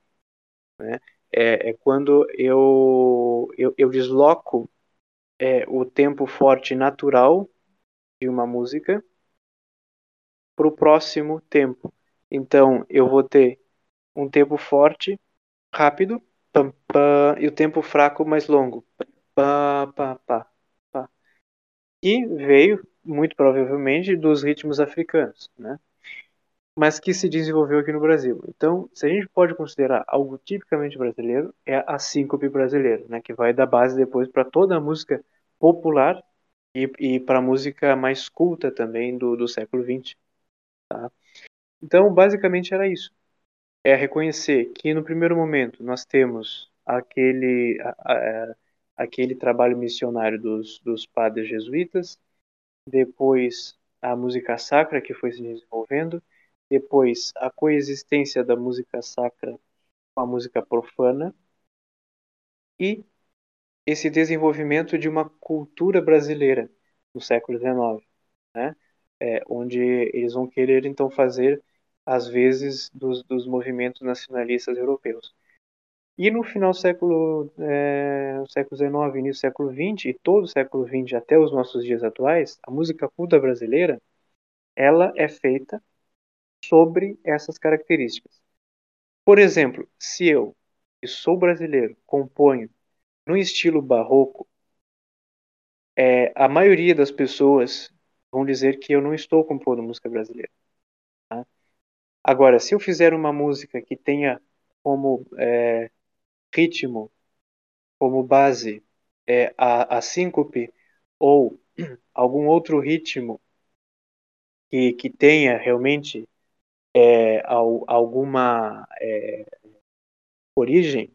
Né? É, é quando eu, eu, eu desloco é, o tempo forte natural de uma música para o próximo tempo. Então, eu vou ter um tempo forte, rápido, pam, pam, e o tempo fraco mais longo. E veio, muito provavelmente, dos ritmos africanos, né? mas que se desenvolveu aqui no Brasil. Então, se a gente pode considerar algo tipicamente brasileiro, é a síncope brasileira, né? que vai dar base depois para toda a música popular e, e para a música mais culta também do, do século XX. Tá? Então, basicamente era isso é reconhecer que no primeiro momento nós temos aquele, a, a, aquele trabalho missionário dos, dos padres jesuítas, depois a música sacra que foi se desenvolvendo, depois a coexistência da música sacra com a música profana e esse desenvolvimento de uma cultura brasileira no século XIX, né? É, onde eles vão querer então fazer às vezes, dos, dos movimentos nacionalistas europeus. E no final do século, é, século XIX, início do século XX, e todo o século XX até os nossos dias atuais, a música culta brasileira, ela é feita sobre essas características. Por exemplo, se eu, que sou brasileiro, componho no estilo barroco, é, a maioria das pessoas vão dizer que eu não estou compondo música brasileira. Agora, se eu fizer uma música que tenha como é, ritmo, como base, é, a, a síncope ou algum outro ritmo que, que tenha realmente é, alguma é, origem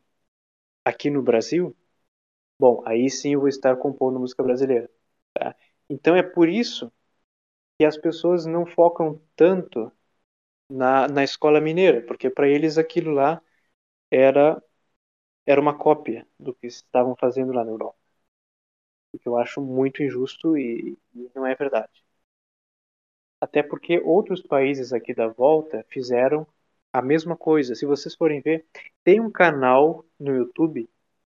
aqui no Brasil, bom, aí sim eu vou estar compondo música brasileira. Tá? Então é por isso que as pessoas não focam tanto na, na escola mineira, porque para eles aquilo lá era era uma cópia do que estavam fazendo lá na Europa. O que eu acho muito injusto e, e não é verdade. Até porque outros países aqui da volta fizeram a mesma coisa. Se vocês forem ver, tem um canal no YouTube,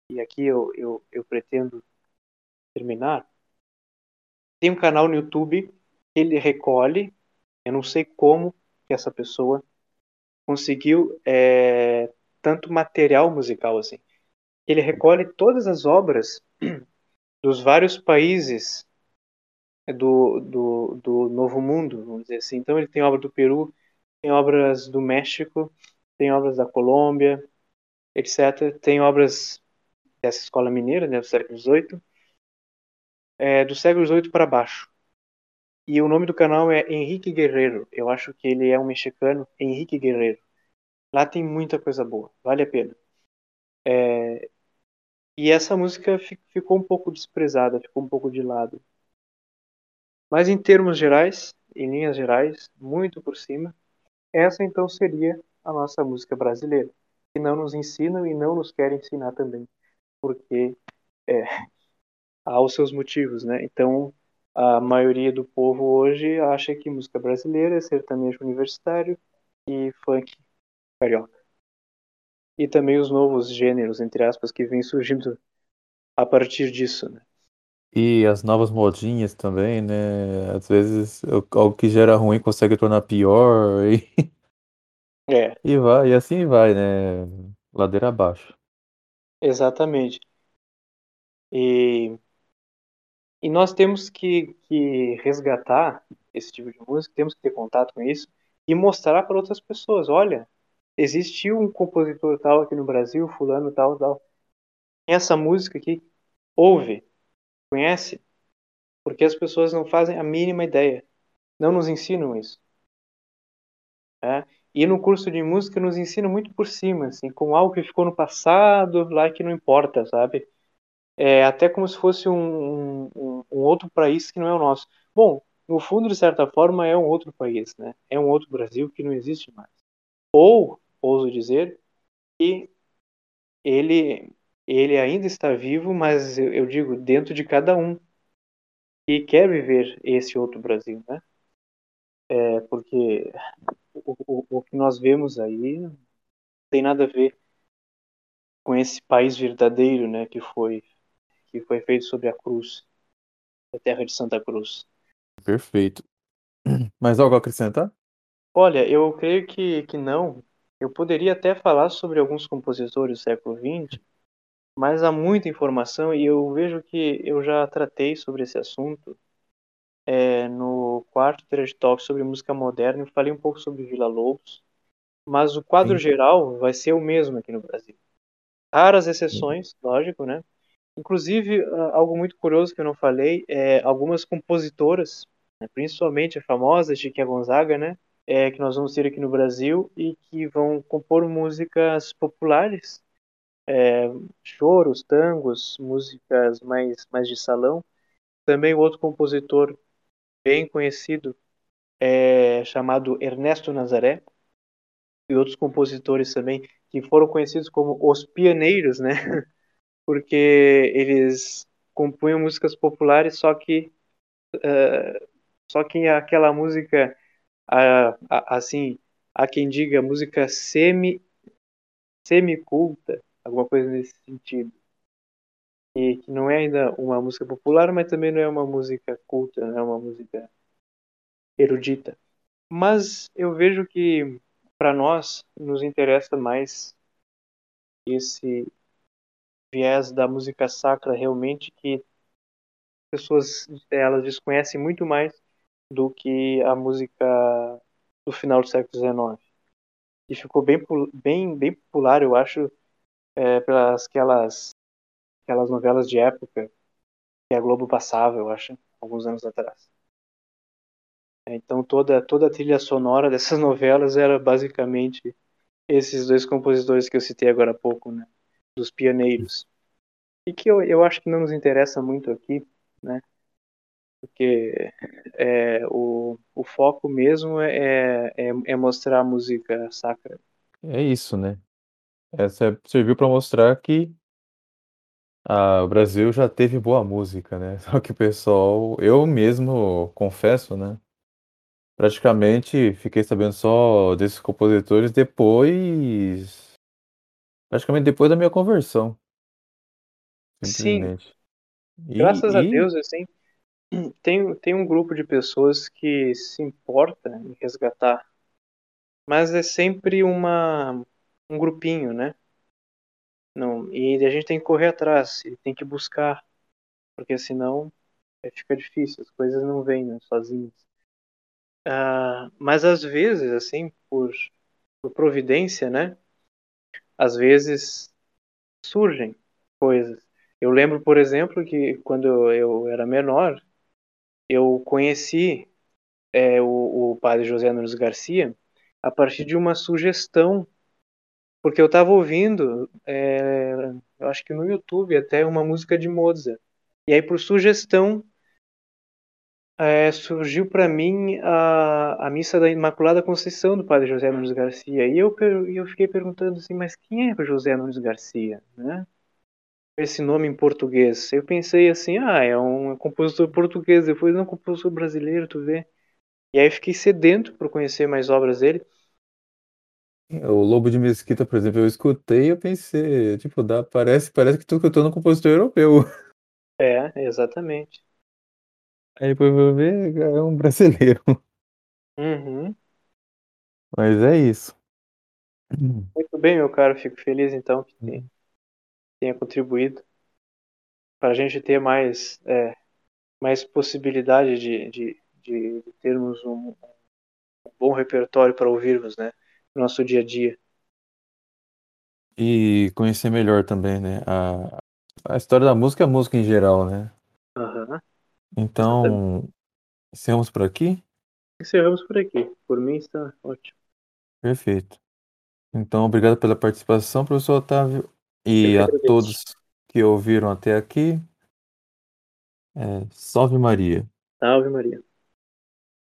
e aqui eu, eu, eu pretendo terminar. Tem um canal no YouTube que ele recolhe, eu não sei como que essa pessoa conseguiu é, tanto material musical assim. Ele recolhe todas as obras dos vários países do, do, do Novo Mundo, vamos dizer assim. Então ele tem obra do Peru, tem obras do México, tem obras da Colômbia, etc. Tem obras dessa escola mineira, né, do século XVIII, é, do século XVIII para baixo. E o nome do canal é Henrique Guerreiro. Eu acho que ele é um mexicano, Henrique Guerreiro. Lá tem muita coisa boa, vale a pena. É... E essa música ficou um pouco desprezada, ficou um pouco de lado. Mas em termos gerais, em linhas gerais, muito por cima, essa então seria a nossa música brasileira, que não nos ensinam e não nos querem ensinar também, porque é, há os seus motivos, né? Então, a maioria do povo hoje acha que música brasileira é sertanejo universitário e funk carioca. E também os novos gêneros, entre aspas, que vêm surgindo a partir disso, né? E as novas modinhas também, né? Às vezes algo que gera ruim consegue tornar pior e, É, e vai, e assim vai, né? Ladeira abaixo. exatamente. E, e nós temos que, que resgatar esse tipo de música, temos que ter contato com isso e mostrar para outras pessoas, olha, existiu um compositor tal aqui no Brasil, fulano tal, tal. Essa música aqui, ouve, Conhece? Porque as pessoas não fazem a mínima ideia. Não nos ensinam isso. É? E no curso de música nos ensina muito por cima, assim, com algo que ficou no passado, lá que não importa, sabe? É até como se fosse um, um, um outro país que não é o nosso. Bom, no fundo, de certa forma, é um outro país, né? É um outro Brasil que não existe mais. Ou, ouso dizer, que ele ele ainda está vivo, mas eu, eu digo dentro de cada um que quer viver esse outro Brasil, né? É, porque o, o, o que nós vemos aí não tem nada a ver com esse país verdadeiro, né? Que foi que foi feito sobre a cruz, a terra de Santa Cruz. Perfeito. Mais algo a acrescentar? Olha, eu creio que, que não. Eu poderia até falar sobre alguns compositores do século XX, mas há muita informação e eu vejo que eu já tratei sobre esse assunto é, no quarto Trade Talk sobre música moderna. Eu falei um pouco sobre Vila Lobos, mas o quadro Sim. geral vai ser o mesmo aqui no Brasil. Raras exceções, Sim. lógico, né? Inclusive, algo muito curioso que eu não falei é algumas compositoras, né, principalmente a famosa Chiquinha Gonzaga, né? É, que nós vamos ter aqui no Brasil e que vão compor músicas populares é, choros, tangos, músicas mais, mais de salão. Também outro compositor bem conhecido é chamado Ernesto Nazaré e outros compositores também que foram conhecidos como os pioneiros, né? Porque eles compunham músicas populares, só que uh, só que aquela música uh, assim, há quem diga música semi semi culta alguma coisa nesse sentido. E que não é ainda uma música popular, mas também não é uma música culta, não é uma música erudita. Mas eu vejo que para nós nos interessa mais esse viés da música sacra realmente que pessoas elas desconhecem muito mais do que a música do final do século XIX. E ficou bem, bem, bem popular, eu acho, é, pelas aquelas, aquelas novelas de época que a Globo passava, eu acho, alguns anos atrás. Então toda, toda a trilha sonora dessas novelas era basicamente esses dois compositores que eu citei agora há pouco, né? Dos pioneiros. E que eu, eu acho que não nos interessa muito aqui, né? Porque é, o, o foco mesmo é, é, é mostrar a música sacra. É isso, né? Essa serviu para mostrar que ah, o Brasil já teve boa música, né. Só que o pessoal eu mesmo confesso, né, praticamente fiquei sabendo só desses compositores depois praticamente depois da minha conversão. Sim. E Graças a e Deus, assim, tem tem um grupo de pessoas que se importa em resgatar. Mas é sempre uma um grupinho, né. Não, e a gente tem que correr atrás tem que buscar, porque senão, eh, fica difícil, as coisas não vêm, né, sozinhas. Ah, mas às vezes, assim, por por providência, né, às vezes surgem coisas. Eu lembro, por exemplo, que quando eu era menor, eu conheci, eh, o o padre José Nunes Garcia, a partir de uma sugestão, porque eu estava ouvindo, eh, eu acho que no YouTube até, uma música de Mozart. E aí por sugestão eh, surgiu para mim a a missa da Imaculada Conceição do padre José Nunes Garcia, e eu eu fiquei perguntando assim: "Mas quem é José Nunes Garcia?", né. Esse nome em português. Eu pensei assim: "Ah, é um compositor português", depois: "Não, compositor brasileiro", tu vê. E aí fiquei sedento por conhecer mais obras dele. O Lobo de Mesquita, por exemplo, eu escutei e eu pensei, tipo, dá parece parece que tô escutando um compositor europeu. É, exatamente. Aí depois vou ver, é um brasileiro. Uhum. Mas é isso. Muito bem, meu caro, fico feliz então que Uhum. tenha contribuído. Pra gente ter mais, eh, mais possibilidade de de de termos um um bom repertório para ouvirmos, né, no nosso dia a dia. E conhecer melhor também, né, a a história da música, a música em geral, né. Aham. Então, encerramos por aqui? Encerramos por aqui, por mim está ótimo. Perfeito. Então obrigado pela participação, professor Otávio, e a todos que ouviram até aqui. Eh, salve Maria. Ave Maria.